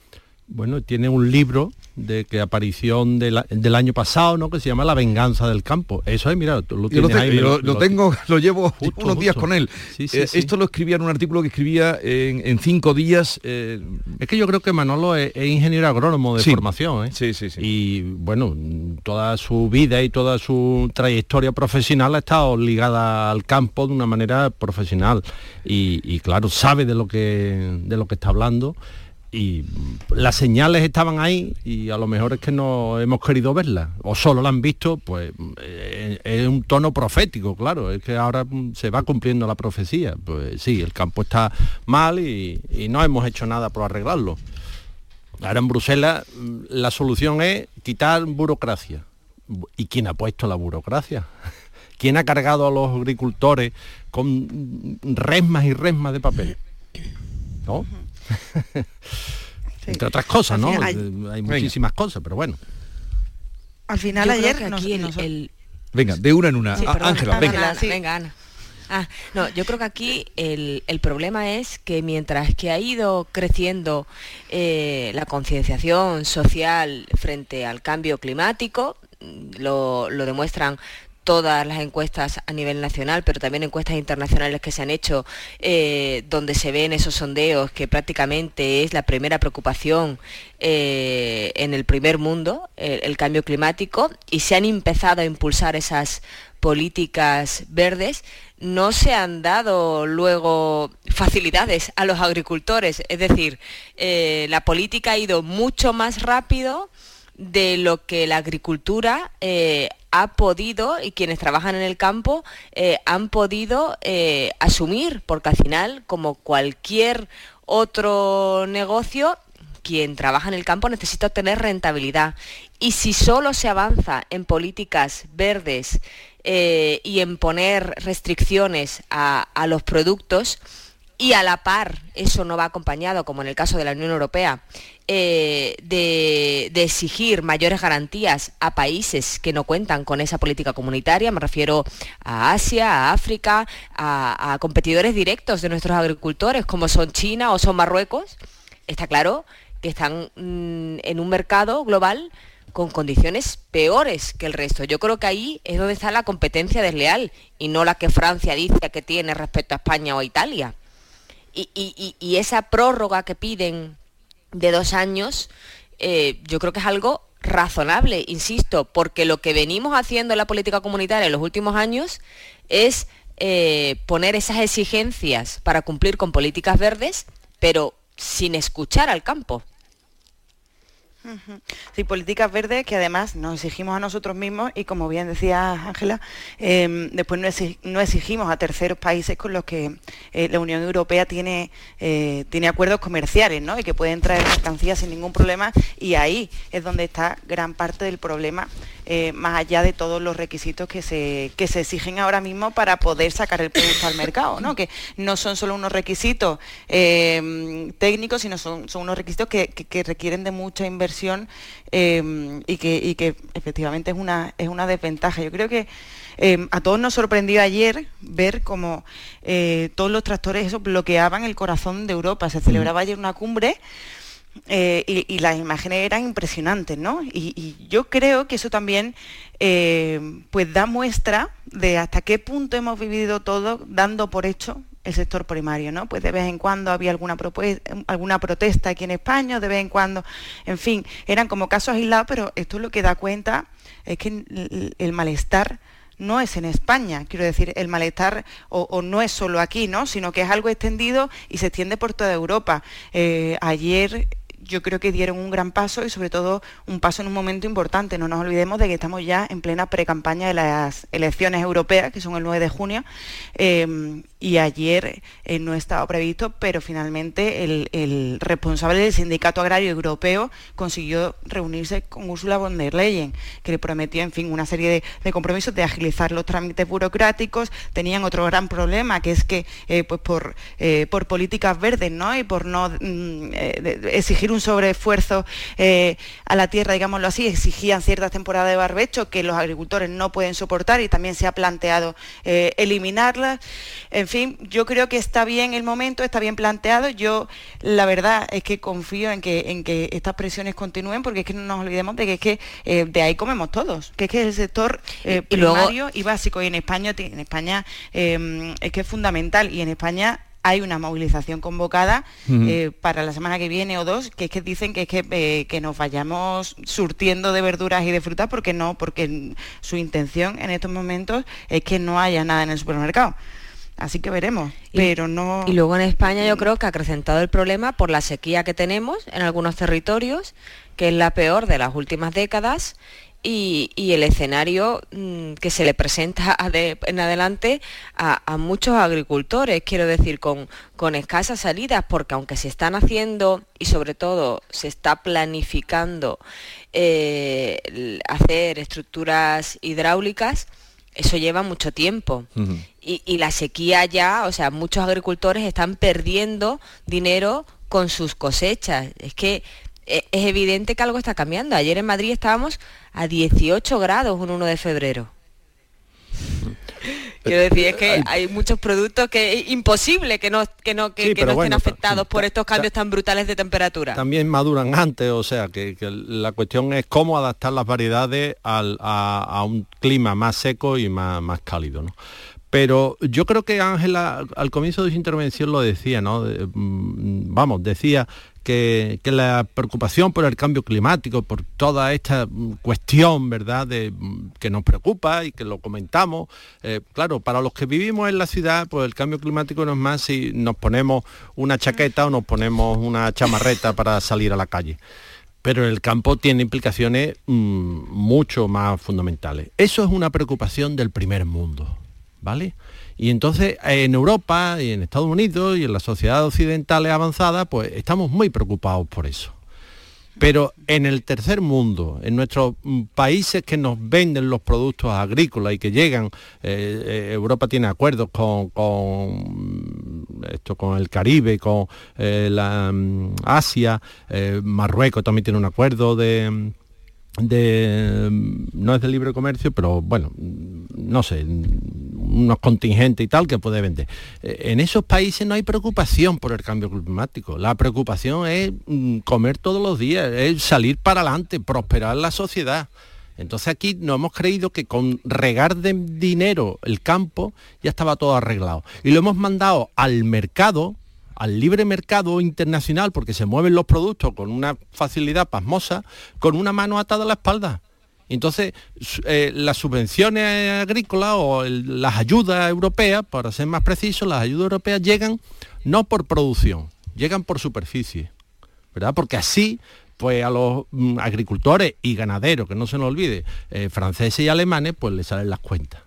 Bueno, tiene un libro de que aparición de la, del año pasado, ¿no? Que se llama La venganza del campo. Eso es, mira, tú lo tienes lo, ahí. Lo, lo, lo, tengo, lo llevo justo, unos días con él. Sí, sí, eh, sí. Esto lo escribía en un artículo que escribía en, en cinco días. Eh... Es que yo creo que Manolo es, es ingeniero agrónomo de formación, ¿eh? Sí, sí, sí. Y bueno, toda su vida y toda su trayectoria profesional ha estado ligada al campo de una manera profesional. Y, y claro, sabe de lo que de lo que está hablando y las señales estaban ahí y a lo mejor es que no hemos querido verlas o solo la han visto, pues eh, es un tono profético, claro, es que ahora se va cumpliendo la profecía. Pues sí, el campo está mal y, y no hemos hecho nada por arreglarlo. Ahora en Bruselas la solución es quitar burocracia. ¿Y quién ha puesto la burocracia? ¿Quién ha cargado a los agricultores con resmas y resmas de papel? ¿No? sí. Entre otras cosas, ¿no? Hay, hay muchísimas venga. cosas, pero bueno. Al final Yo ayer creo que aquí el, el... Venga, de una en una. Sí, Ángela, venga. Ana, sí. venga, Ana. Ah, no, yo creo que aquí el, el, problema es que mientras que ha ido creciendo eh, la concienciación social frente al cambio climático, lo, lo demuestran todas las encuestas a nivel nacional, pero también encuestas internacionales que se han hecho, eh, donde se ven esos sondeos que prácticamente es la primera preocupación eh, en el primer mundo, el, cambio climático, y se han empezado a impulsar esas políticas verdes, no se han dado luego facilidades a los agricultores. Es decir, eh, la política ha ido mucho más rápido de lo que la agricultura eh, ha podido y quienes trabajan en el campo eh, han podido eh, asumir, porque al final, como cualquier otro negocio, quien trabaja en el campo necesita obtener rentabilidad. Y si solo se avanza en políticas verdes eh, y en poner restricciones a los productos, y a la par eso no va acompañado, como en el caso de la Unión Europea, eh, de, exigir mayores garantías a países que no cuentan con esa política comunitaria, me refiero a Asia, a África, a, competidores directos de nuestros agricultores, como son China o son Marruecos, está claro que están mmm, en un mercado global con condiciones peores que el resto. Yo creo que ahí es donde está la competencia desleal y no la que Francia dice que tiene respecto a España o a Italia. Y, esa prórroga que piden de dos años, eh, yo creo que es algo razonable, insisto, porque lo que venimos haciendo en la política comunitaria en los últimos años es eh, poner esas exigencias para cumplir con políticas verdes, pero sin escuchar al campo. Sí, políticas verdes que además nos exigimos a nosotros mismos y como bien decía Ángela, eh, después no, exig no, exigimos a terceros países con los que eh, la Unión Europea tiene, eh, tiene acuerdos comerciales ¿no? y que pueden traer mercancías sin ningún problema y ahí es donde está gran parte del problema, eh, más allá de todos los requisitos que se, que se exigen ahora mismo para poder sacar el producto al mercado, ¿no? que no son solo unos requisitos eh, técnicos, sino son, son unos requisitos que requieren de mucha inversión eh, y, que, y, que, efectivamente es una, es una desventaja. Yo creo que eh, a todos nos sorprendió ayer ver cómo eh, todos los tractores eso bloqueaban el corazón de Europa. Se celebraba ayer una cumbre eh, y, y, las imágenes eran impresionantes, ¿no? Y, y yo creo que eso también eh, pues da muestra de hasta qué punto hemos vivido todo dando por hecho el sector primario, ¿no? Pues de vez en cuando había alguna, alguna protesta aquí en España, de vez en cuando, en fin, eran como casos aislados, pero esto es lo que da cuenta, es que el, malestar no es en España, quiero decir, el malestar o, o, no es solo aquí, ¿no? Sino que es algo extendido y se extiende por toda Europa. Eh, ayer yo creo que dieron un gran paso y sobre todo un paso en un momento importante. No nos olvidemos de que estamos ya en plena pre-campaña de las elecciones europeas, que son el 9 de junio, eh, y ayer eh, no estaba previsto, pero finalmente el, responsable del Sindicato Agrario Europeo consiguió reunirse con Ursula von der Leyen, que le prometió, en fin, una serie de, compromisos de agilizar los trámites burocráticos. Tenían otro gran problema, que es que eh, pues por, por políticas verdes ¿no? y por no mm, exigir un sobreesfuerzo a la tierra, digámoslo así, exigían ciertas temporadas de barbecho que los agricultores no pueden soportar y también se ha planteado eliminarlas. En yo creo que está bien el momento, está bien planteado. Yo la verdad es que confío en que, en que estas presiones continúen porque es que no nos olvidemos de que es que eh, de ahí comemos todos, que es que es el sector eh, primario y, básico. Y en España, en España em, es que es fundamental y en España hay una movilización convocada eh, para la semana que viene o dos, que es que dicen que es que, que, nos vayamos surtiendo de verduras y de frutas porque no, porque su intención en estos momentos es que no haya nada en el supermercado. Así que veremos, pero no... Y luego en España yo creo que ha acrecentado el problema por la sequía que tenemos en algunos territorios, que es la peor de las últimas décadas, y, el escenario mm, que se le presenta en adelante a, muchos agricultores, quiero decir, con, con escasas salidas, porque aunque se están haciendo y sobre todo se está planificando eh, hacer estructuras hidráulicas, eso lleva mucho tiempo. y, la sequía ya, o sea, muchos agricultores están perdiendo dinero con sus cosechas. Es que eh, es evidente que algo está cambiando. Ayer en Madrid estábamos a 18 grados un 1 de febrero. Quiero decir, es que hay muchos productos que es imposible que no, que no, que, no estén afectados por estos cambios tan brutales de temperatura. También maduran antes, o sea, que, la cuestión es cómo adaptar las variedades a, un clima más seco y más, más cálido. ¿no? Pero yo creo que Ángela al comienzo de su intervención lo decía, ¿no? Mm, vamos, decía que, la preocupación por el cambio climático, por toda esta cuestión, ¿verdad?, de, que nos preocupa y que lo comentamos. Eh, claro, para los que vivimos en la ciudad, pues el cambio climático no es más si nos ponemos una chaqueta o nos ponemos una chamarreta para salir a la calle pero el campo tiene implicaciones mm, mucho más fundamentales. Eso es una preocupación del primer mundo, ¿vale? Y entonces en Europa y en Estados Unidos y en la sociedad occidental avanzada, pues estamos muy preocupados por eso. Pero en el tercer mundo, en nuestros mm, países que nos venden los productos agrícolas y que llegan, eh, eh, Europa tiene acuerdos con, esto, con el Caribe, con eh, la mm, Asia, Marruecos también tiene un acuerdo de de no es de libre comercio pero bueno no sé unos contingentes y tal que puede vender. Eh, en esos países no hay preocupación por el cambio climático. La preocupación es mm, comer todos los días es salir para adelante prosperar la sociedad. Entonces aquí nos hemos creído que con regar de dinero el campo ya estaba todo arreglado. Y lo hemos mandado al mercado al libre mercado internacional porque se mueven los productos con una facilidad pasmosa, con una mano atada a la espalda. Entonces, eh, las subvenciones agrícolas o las ayudas europeas, para ser más preciso, las ayudas europeas llegan no por producción, llegan por superficie, ¿verdad? Porque así, pues a los mm, agricultores y ganaderos, que no se nos olvide, eh, franceses y alemanes, pues les salen las cuentas.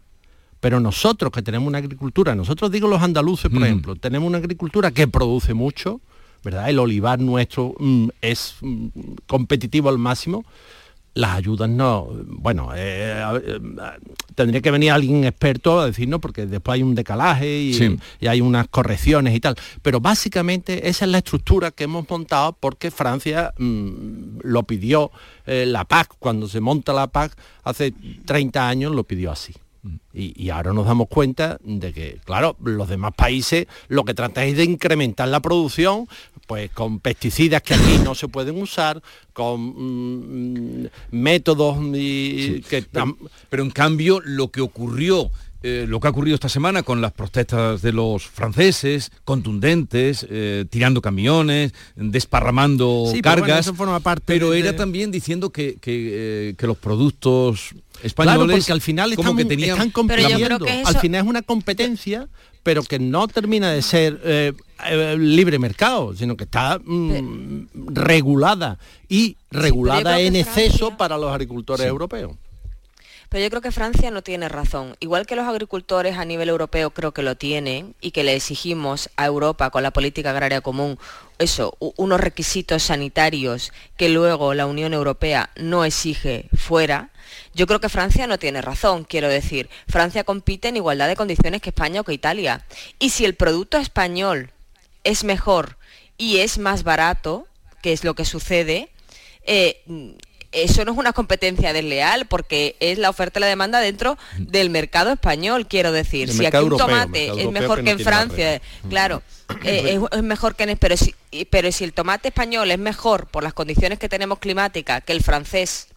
Pero nosotros que tenemos una agricultura, nosotros digo los andaluces, por mm. ejemplo, tenemos una agricultura que produce mucho, ¿verdad? El olivar nuestro mm, es mm, competitivo al máximo. Las ayudas no, bueno, eh, eh, tendría que venir alguien experto a decirnos porque después hay un decalaje y, hay unas correcciones y tal. Pero básicamente esa es la estructura que hemos montado porque Francia lo pidió, eh, la PAC, cuando se monta la PAC hace 30 años lo pidió así. Y, ahora nos damos cuenta de que, claro, los demás países lo que tratan es de incrementar la producción, pues con pesticidas que aquí no se pueden usar, con mm, métodos que... pero en cambio lo que ocurrió eh, lo que ha ocurrido esta semana con las protestas de los franceses, contundentes, eh, tirando camiones, desparramando cargas, forma parte pero era también diciendo que, que, eh, los productos españoles porque al final están, que tenían... están compitiendo, al final es una competencia pero que no termina de ser eh, eh, libre mercado, sino que está mm, regulada y regulada en exceso para los agricultores europeos. Pero yo creo que Francia no tiene razón. Igual que los agricultores a nivel europeo creo que lo tienen y que le exigimos a Europa con la política agraria común eso, unos requisitos sanitarios que luego la Unión Europea no exige fuera, yo creo que Francia no tiene razón. Quiero decir, Francia compite en igualdad de condiciones que España o que Italia. Y si el producto español es mejor y es más barato, que es lo que sucede, eh, eso no es una competencia desleal porque es la oferta y la demanda dentro del mercado español, quiero decir. si aquí un tomate es mejor que, en Francia, claro, eh, es, mejor que en pero si, pero si el tomate español es mejor por las condiciones que tenemos climáticas que el francés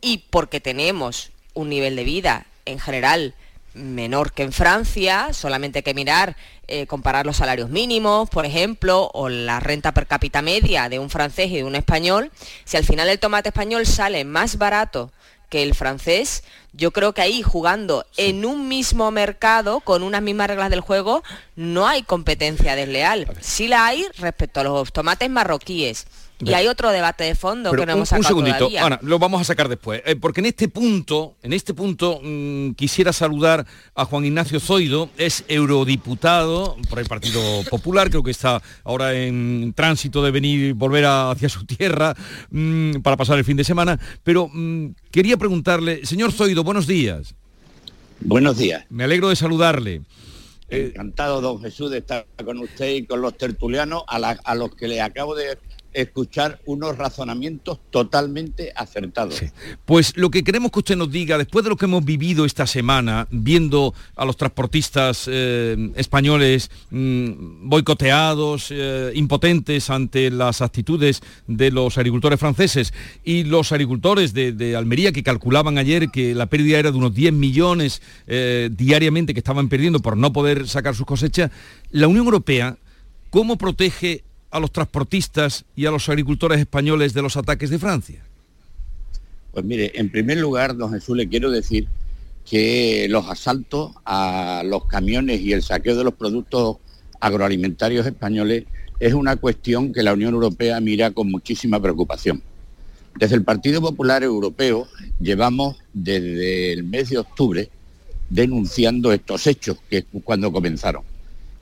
y porque tenemos un nivel de vida en general menor que en Francia, solamente hay que mirar, eh, comparar los salarios mínimos, por ejemplo, o la renta per cápita media de un francés y de un español, si al final el tomate español sale más barato que el francés, yo creo que ahí jugando en un mismo mercado, con unas mismas reglas del juego, no hay competencia desleal. Sí la hay respecto a los tomates marroquíes. Y hay otro debate de fondo que no hemos sacado Un segundito, Ana, lo vamos a sacar después, eh, porque en este punto, en este punto mm, quisiera saludar a Juan Ignacio Zoido, es eurodiputado por el Partido Popular, creo que está ahora en tránsito de venir, volver hacia su tierra mm, para pasar el fin de semana, pero mm, quería preguntarle, señor Zoido, buenos días. Buenos días. Me alegro de saludarle. Encantado, don Jesús, de estar con usted y con los tertulianos, a, a los que le acabo de escuchar unos razonamientos totalmente acertados. Pues lo que queremos que usted nos diga, después de lo que hemos vivido esta semana, viendo a los transportistas eh, españoles mm, boicoteados, eh, impotentes ante las actitudes de los agricultores franceses y los agricultores de, Almería que calculaban ayer que la pérdida era de unos 10 millones eh, diariamente que estaban perdiendo por no poder sacar sus cosechas, la Unión Europea, ¿cómo protege a los transportistas y a los agricultores españoles de los ataques de Francia? Pues mire, en primer lugar, don Jesús, le quiero decir que los asaltos a los camiones y el saqueo de los productos agroalimentarios españoles es una cuestión que la Unión Europea mira con muchísima preocupación. Desde el Partido Popular Europeo llevamos desde el mes de octubre denunciando estos hechos, que cuando comenzaron.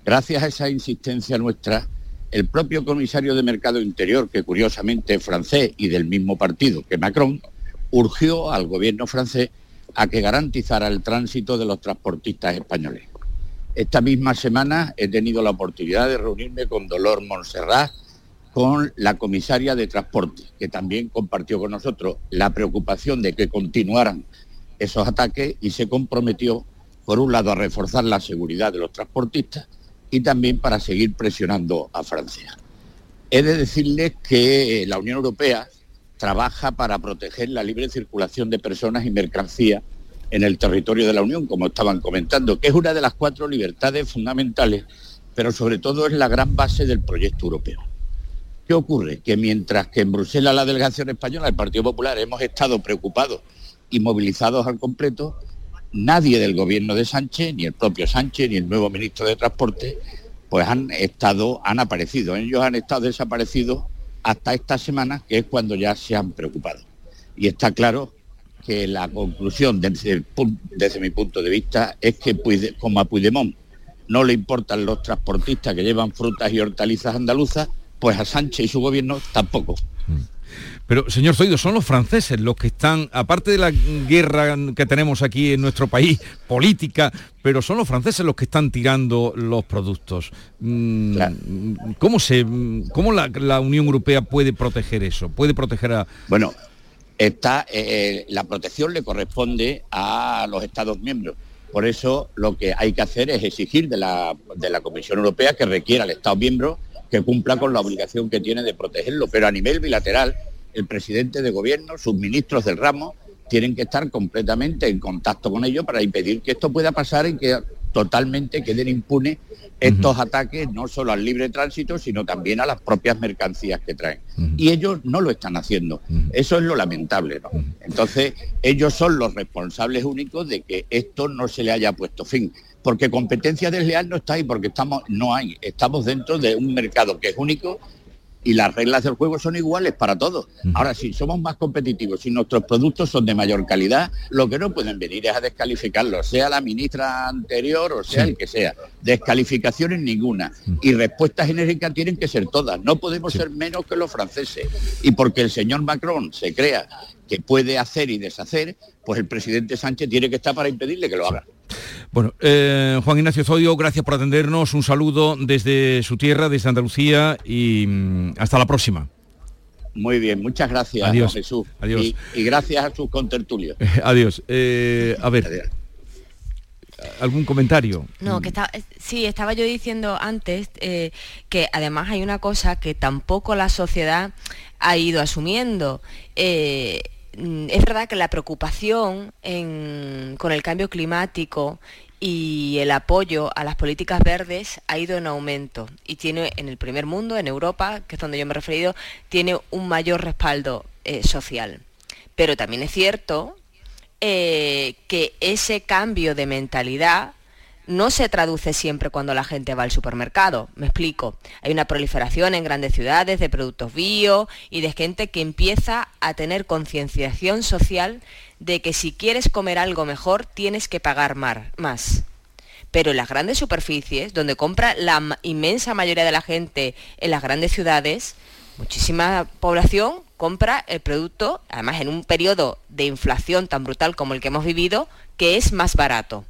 Gracias a esa insistencia nuestra, el propio comisario de Mercado Interior, que curiosamente es francés y del mismo partido que Macron, urgió al gobierno francés a que garantizara el tránsito de los transportistas españoles. Esta misma semana he tenido la oportunidad de reunirme con Dolor Montserrat, con la comisaria de transporte, que también compartió con nosotros la preocupación de que continuaran esos ataques y se comprometió, por un lado, a reforzar la seguridad de los transportistas y también para seguir presionando a Francia. He de decirles que la Unión Europea trabaja para proteger la libre circulación de personas y mercancías en el territorio de la Unión, como estaban comentando, que es una de las cuatro libertades fundamentales, pero sobre todo es la gran base del proyecto europeo. ¿Qué ocurre? Que mientras que en Bruselas la delegación española, el Partido Popular, hemos estado preocupados y movilizados al completo, nadie del gobierno de Sánchez, ni el propio Sánchez, ni el nuevo ministro de Transporte, pues han estado, han aparecido. Ellos han estado desaparecidos hasta esta semana, que es cuando ya se han preocupado. Y está claro que la conclusión, desde, mi punto de vista, es que como a Puigdemont no le importan los transportistas que llevan frutas y hortalizas andaluzas, pues a Sánchez y su gobierno tampoco. Pero, señor Zoido, son los franceses los que están, aparte de la guerra que tenemos aquí en nuestro país, política, pero son los franceses los que están tirando los productos. Mm, ¿Cómo, se, cómo la, Unión Europea puede proteger eso? ¿Puede proteger a...? Bueno, está, eh, la protección le corresponde a los Estados miembros. Por eso lo que hay que hacer es exigir de la, de la Comisión Europea que requiera al Estado miembro que cumpla con la obligación que tiene de protegerlo, pero a nivel bilateral el presidente de gobierno, sus ministros del ramo, tienen que estar completamente en contacto con ellos para impedir que esto pueda pasar y que totalmente queden impunes estos ataques no solo al libre tránsito, sino también a las propias mercancías que traen. Y ellos no lo están haciendo. Eso es lo lamentable. ¿no? Entonces, ellos son los responsables únicos de que esto no se le haya puesto fin. Porque competencia desleal no está ahí, porque estamos, no hay. Estamos dentro de un mercado que es único y las reglas del juego son iguales para todos. Ahora, si somos más competitivos, si nuestros productos son de mayor calidad, lo que no pueden venir es a descalificarlos, sea la ministra anterior o sea el que sea. Descalificaciones ninguna. Y respuestas enérgicas tienen que ser todas. No podemos ser menos que los franceses. Y porque el señor Macron se crea que puede hacer y deshacer, pues el presidente Sánchez tiene que estar para impedirle que lo haga. Bueno, eh, Juan Ignacio Zodio, gracias por atendernos. Un saludo desde su tierra, desde Andalucía y mm, hasta la próxima. Muy bien, muchas gracias, Adiós. Jesús. Adiós. Y, y gracias a sus contertulios. Adiós. Eh, a ver, ¿algún comentario? No, que está, sí, estaba yo diciendo antes eh, que además hay una cosa que tampoco la sociedad ha ido asumiendo. Eh, es verdad que la preocupación con el cambio climático y el apoyo a las políticas verdes ha ido en aumento y tiene en el primer mundo, en Europa, que es donde yo me he referido, tiene un mayor respaldo eh, social. Pero también es cierto eh, que ese cambio de mentalidad no se traduce siempre cuando la gente va al supermercado. Me explico. Hay una proliferación en grandes ciudades de productos bio y de gente que empieza a tener concienciación social de que si quieres comer algo mejor tienes que pagar más. Pero en las grandes superficies, donde compra la inmensa mayoría de la gente en las grandes ciudades, muchísima población compra el producto, además en un periodo de inflación tan brutal como el que hemos vivido, que es más barato.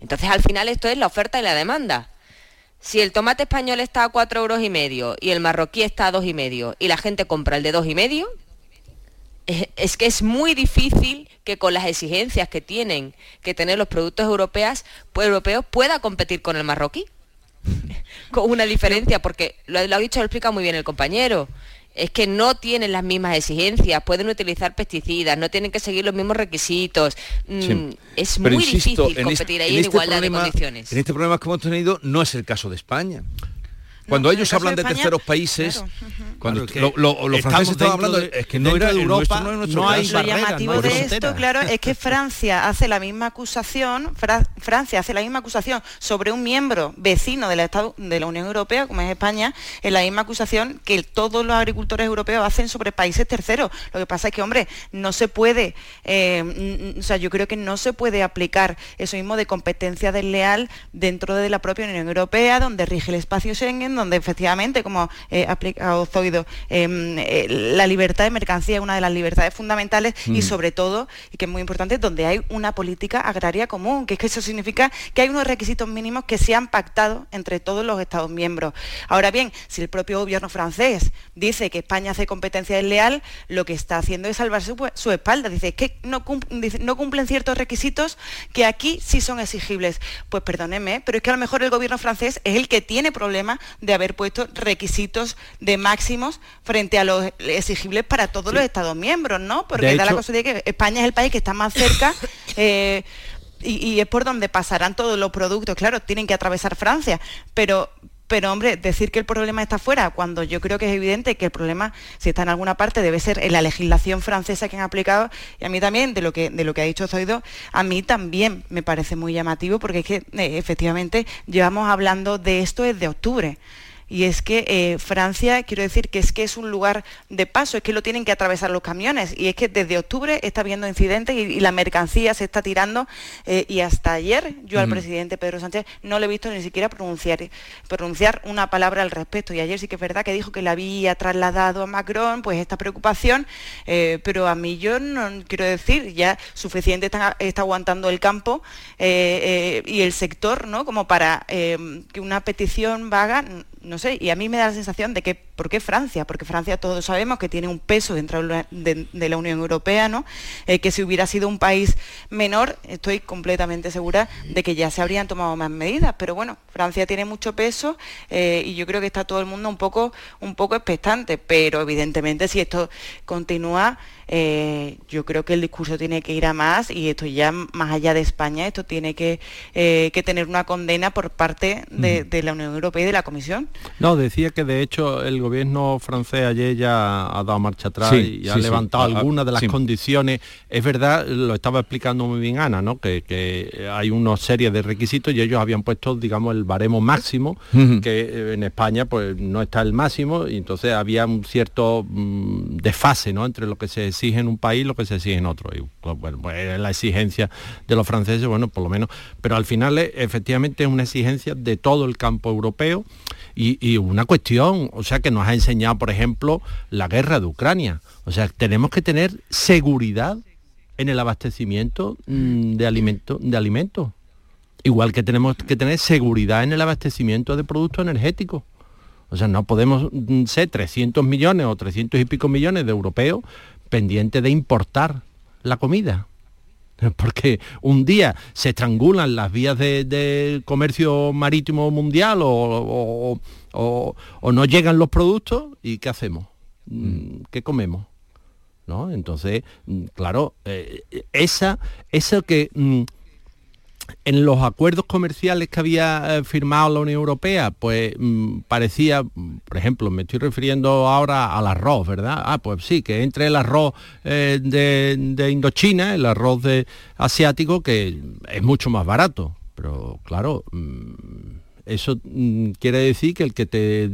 Entonces al final esto es la oferta y la demanda. Si el tomate español está a cuatro euros y medio y el marroquí está a dos y medio y la gente compra el de dos y medio, es, que es muy difícil que con las exigencias que tienen que tener los productos europeos, pues, europeos pueda competir con el marroquí. con una diferencia, porque lo ha dicho, lo explica muy bien el compañero. Es que no tienen las mismas exigencias, pueden utilizar pesticidas, no tienen que seguir los mismos requisitos. Mm, Sí. Es Pero muy insisto, difícil en competir este- ahí en en, este igualdad problema- de condiciones. En este problema que hemos tenido no es el caso de España. Cuando ellos hablan de España, terceros países, cuando Claro, lo- lo- los franceses estaban hablando, de- es que no era de Europa, nuestro, no es nuestro no hay caso. Lo llamativo no hay de esto, claro, es que Francia hace la misma acusación, Fra- Francia hace la misma acusación sobre un miembro vecino de la, Estado- de la Unión Europea, como es España, es la misma acusación que todos los agricultores europeos hacen sobre países terceros. Lo que pasa es que, hombre, no se puede, eh, o sea, yo creo que no se puede aplicar eso mismo de competencia desleal dentro de la propia Unión Europea, donde rige el espacio Schengen, donde efectivamente, como eh, ha explicado Zoido, em, eh, la libertad de mercancía es una de las libertades fundamentales y Mm. sobre todo, y que es muy importante, donde hay una política agraria común, que es que eso significa que hay unos requisitos mínimos que se han pactado entre todos los Estados miembros. Ahora bien, si el propio gobierno francés dice que España hace competencia desleal, lo que está haciendo es salvar su, su espalda. Dice es que no, dice, no cumplen ciertos requisitos que aquí sí son exigibles. Pues perdóneme, pero es que a lo mejor el gobierno francés es el que tiene problemas de haber puesto requisitos de máximos frente a los exigibles para todos los Estados miembros, ¿no? Porque De da la cosa de que España es el país que está más cerca. eh, y, y es por donde pasarán todos los productos. Claro, tienen que atravesar Francia, pero pero hombre, decir que el problema está fuera, cuando yo creo que es evidente que el problema, si está en alguna parte, debe ser en la legislación francesa que han aplicado, y a mí también, de lo que, de lo que ha dicho Zoido, a mí también me parece muy llamativo, porque es que eh, efectivamente llevamos hablando de esto desde octubre. Y es que eh, Francia, quiero decir que es que es un lugar de paso, es que lo tienen que atravesar los camiones. Y es que desde octubre está habiendo incidentes y, y la mercancía se está tirando. eh, y hasta ayer yo al presidente Pedro Sánchez no le he visto ni siquiera pronunciar, pronunciar una palabra al respecto. Y ayer sí que es verdad que dijo que le había trasladado a Macron pues esta preocupación. eh, pero a mí yo no quiero decir, ya suficiente está, está aguantando el campo y el sector, ¿no? Como para que una petición vaga no sé, y a mí me da la sensación de que, ¿por qué Francia? Porque Francia todos sabemos que tiene un peso dentro de la, Unión Europea, ¿no? Eh, que si hubiera sido un país menor, estoy completamente segura de que ya se habrían tomado más medidas. Pero bueno, Francia tiene mucho peso eh, y yo creo que está todo el mundo un poco, un poco expectante. Pero evidentemente si esto continúa, eh, yo creo que el discurso tiene que ir a más y esto ya más allá de España, esto tiene que, eh, que tener una condena por parte de, de, la Unión Europea y de la Comisión. No, decía que de hecho el gobierno francés ayer ya ha dado marcha atrás y ha levantado algunas de las condiciones. Es verdad, lo estaba explicando muy bien Ana, ¿no? que, que hay una serie de requisitos y ellos habían puesto, digamos, el baremo máximo, que en España pues no está el máximo, y entonces había un cierto mm, desfase ¿no? entre lo que se exige en un país y lo que se exige en otro. Y bueno, pues, la exigencia de los franceses, bueno, por lo menos, pero al final efectivamente es una exigencia de todo el campo europeo y, una cuestión, o sea, que nos ha enseñado, por ejemplo, la guerra de Ucrania. O sea, tenemos que tener seguridad en el abastecimiento mm, de alimentos de alimentos igual que tenemos que tener seguridad en el abastecimiento de productos energéticos o sea, no podemos mm, ser 300 millones o 300 y pico millones de europeos pendientes de importar la comida. Porque un día se estrangulan las vías de, comercio marítimo mundial o, no llegan los productos y ¿qué hacemos? Mm, ¿Qué comemos? ¿No? Entonces, mm, claro, eh, esa, eso que en los acuerdos comerciales que había eh, firmado la Unión Europea, pues mm, parecía, por ejemplo, me estoy refiriendo ahora al arroz, ¿verdad? Ah, pues sí, que entre el arroz eh, de, Indochina, el arroz de, asiático, que es mucho más barato. Pero claro, mm, eso mm, quiere decir que el que te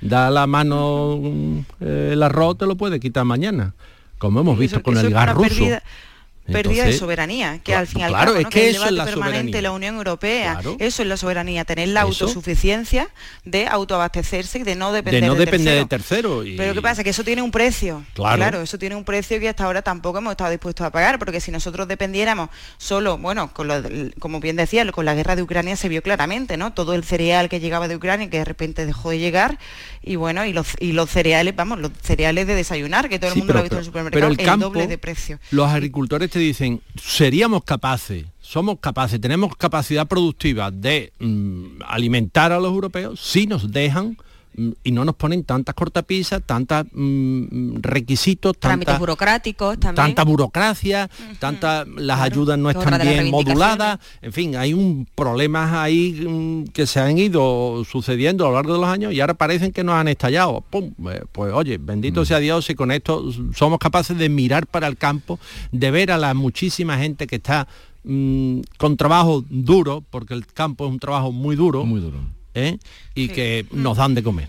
da la mano el arroz te lo puede quitar mañana, como hemos visto con el gas ruso pérdida de soberanía, que al fin y al claro, cabo, es que, eso es la permanente la Unión Europea, eso es la soberanía, tener la autosuficiencia de autoabastecerse y de no depender de, no de depender de tercero. Pero ¿qué pasa? Que eso tiene un precio. Claro. eso tiene un precio que hasta ahora tampoco hemos estado dispuestos a pagar, porque si nosotros dependiéramos solo, bueno, con lo, como bien decía, con la guerra de Ucrania se vio claramente, ¿no? Todo el cereal que llegaba de Ucrania que de repente dejó de llegar y bueno, y los, y los cereales, vamos, los cereales de desayunar, que todo el mundo lo ha visto en el supermercado, el, el doble de precio. Los agricultores dicen, seríamos capaces, somos capaces, tenemos capacidad productiva de mm, alimentar a los europeos si nos dejan y no nos ponen tantas cortapisas, tantos mm, requisitos, trámites burocráticos también. tanta burocracia, tantas las ayudas no están bien moduladas, en fin, hay un problemas ahí mm, que se han ido sucediendo a lo largo de los años y ahora parecen que nos han estallado. ¡Pum! Eh, pues oye, bendito mm. sea Dios y con esto somos capaces de mirar para el campo, de ver a la muchísima gente que está con trabajo duro, porque el campo es un trabajo muy duro. Muy duro ¿eh? y que nos dan de comer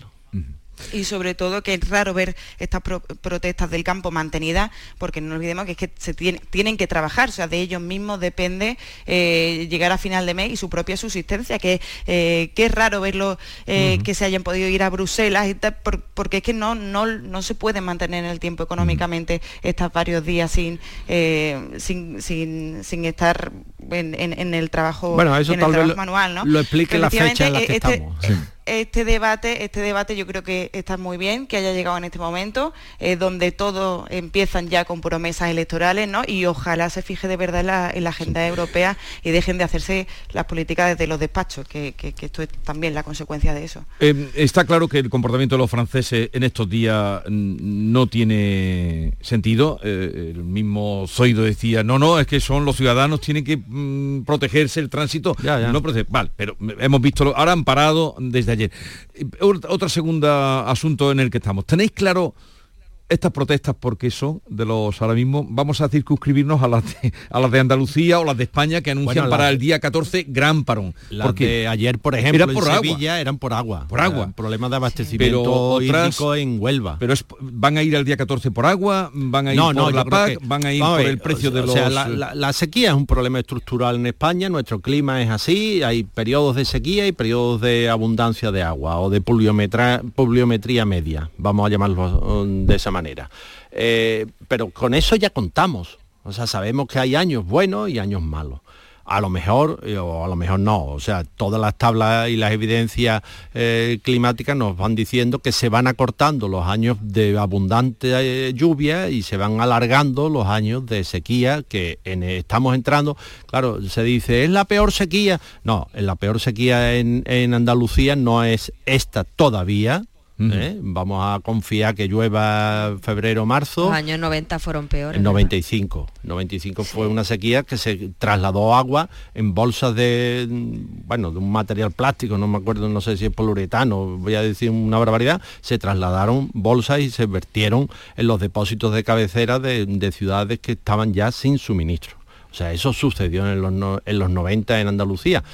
y sobre todo que es raro ver estas protestas del campo mantenidas, porque no olvidemos que es que se tienen que trabajar, o sea, de ellos mismos depende eh, llegar a final de mes y su propia subsistencia, que, eh, que es raro verlo eh, que se hayan podido ir a Bruselas, porque es que no, no, no se pueden mantener en el tiempo económicamente estos varios días sin, sin, sin, estar en, el trabajo, bueno, eso en el trabajo manual, ¿no? Lo explique la fecha en la que este estamos este debate, este debate yo creo que está muy bien que haya llegado en este momento, eh, donde todos empiezan ya con promesas electorales, ¿no? Y ojalá se fije de verdad en la, agenda europea y dejen de hacerse las políticas desde los despachos, que, esto es también la consecuencia de eso. Eh, está claro que el comportamiento de los franceses en estos días no tiene sentido. Eh, el mismo Zoido decía, no, no, es que son los ciudadanos, tienen que mm, protegerse el tránsito. Ya, No vale, pero hemos visto, ahora han parado desde ayer. Otra segunda asunto en el que estamos. ¿Tenéis claro estas protestas porque son de los ahora mismo vamos a circunscribirnos a las de, a las de Andalucía o las de España que anuncian para el día 14 gran parón. Porque ayer por ejemplo por en Sevilla eran por agua. Por agua. Problemas de abastecimiento hídrico en Huelva. Pero van a ir al día 14 por agua van a ir por la PAC van a ir por el precio de los la, sequía es un problema estructural en España nuestro clima es así hay periodos de sequía y periodos de abundancia de agua o de pluviometría media vamos a llamarlo de esa manera. Eh, pero con eso ya contamos. O sea, sabemos que hay años buenos y años malos a lo mejor eh, o a lo mejor no. O sea, todas las tablas y las evidencias eh, climáticas nos van diciendo que se van acortando los años de abundante lluvia y se van alargando los años de sequía que estamos entrando. Claro, se dice, ¿es la peor sequía? No, la peor sequía en, en Andalucía no es esta todavía, ¿eh? Vamos a confiar que llueva febrero, marzo. Los años 90 fueron peores. En 95. 95 fue una sequía que se trasladó agua en bolsas de, bueno, de un material plástico, no me acuerdo, no sé si es poliuretano, voy a decir una barbaridad, se trasladaron bolsas y se vertieron en los depósitos de cabecera de, de ciudades que estaban ya sin suministro. O sea, eso sucedió en los, no- en los 90 en Andalucía.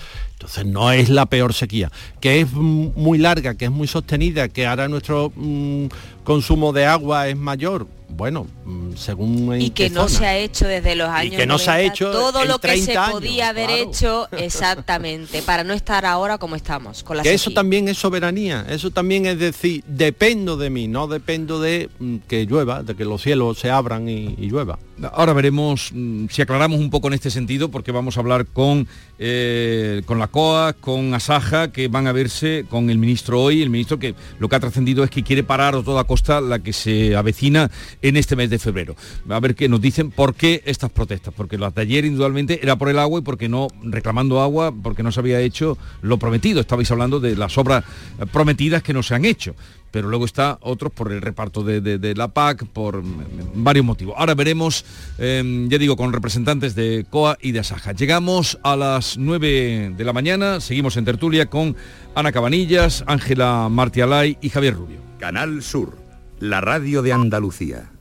Entonces no es la peor sequía, que es muy larga, que es muy sostenida, que ahora nuestro mm, consumo de agua es mayor. Bueno, mm, según en y que qué no zona. se ha hecho desde los años que no se ha 90, hecho todo lo que se 30 años, podía haber claro. hecho exactamente para no estar ahora como estamos con la que eso también es soberanía, eso también es decir, dependo de mí, no dependo de mm, que llueva, de que los cielos se abran y, y llueva. Ahora veremos si aclaramos un poco en este sentido, porque vamos a hablar con, eh, con la COA, con Asaja, que van a verse con el ministro hoy, el ministro que lo que ha trascendido es que quiere parar a toda costa la que se avecina en este mes de febrero. A ver qué nos dicen por qué estas protestas, porque las de ayer indudablemente era por el agua y porque no, reclamando agua, porque no se había hecho lo prometido. Estabais hablando de las obras prometidas que no se han hecho pero luego está otros por el reparto de, de- la PAC, por mm, varios motivos. Ahora veremos, eh, ya digo, con representantes de COA y de Asaja. Llegamos a las 9 de la mañana, seguimos en tertulia con Ana Cabanillas, Ángela Martialay y Javier Rubio. Canal Sur, la radio de Andalucía.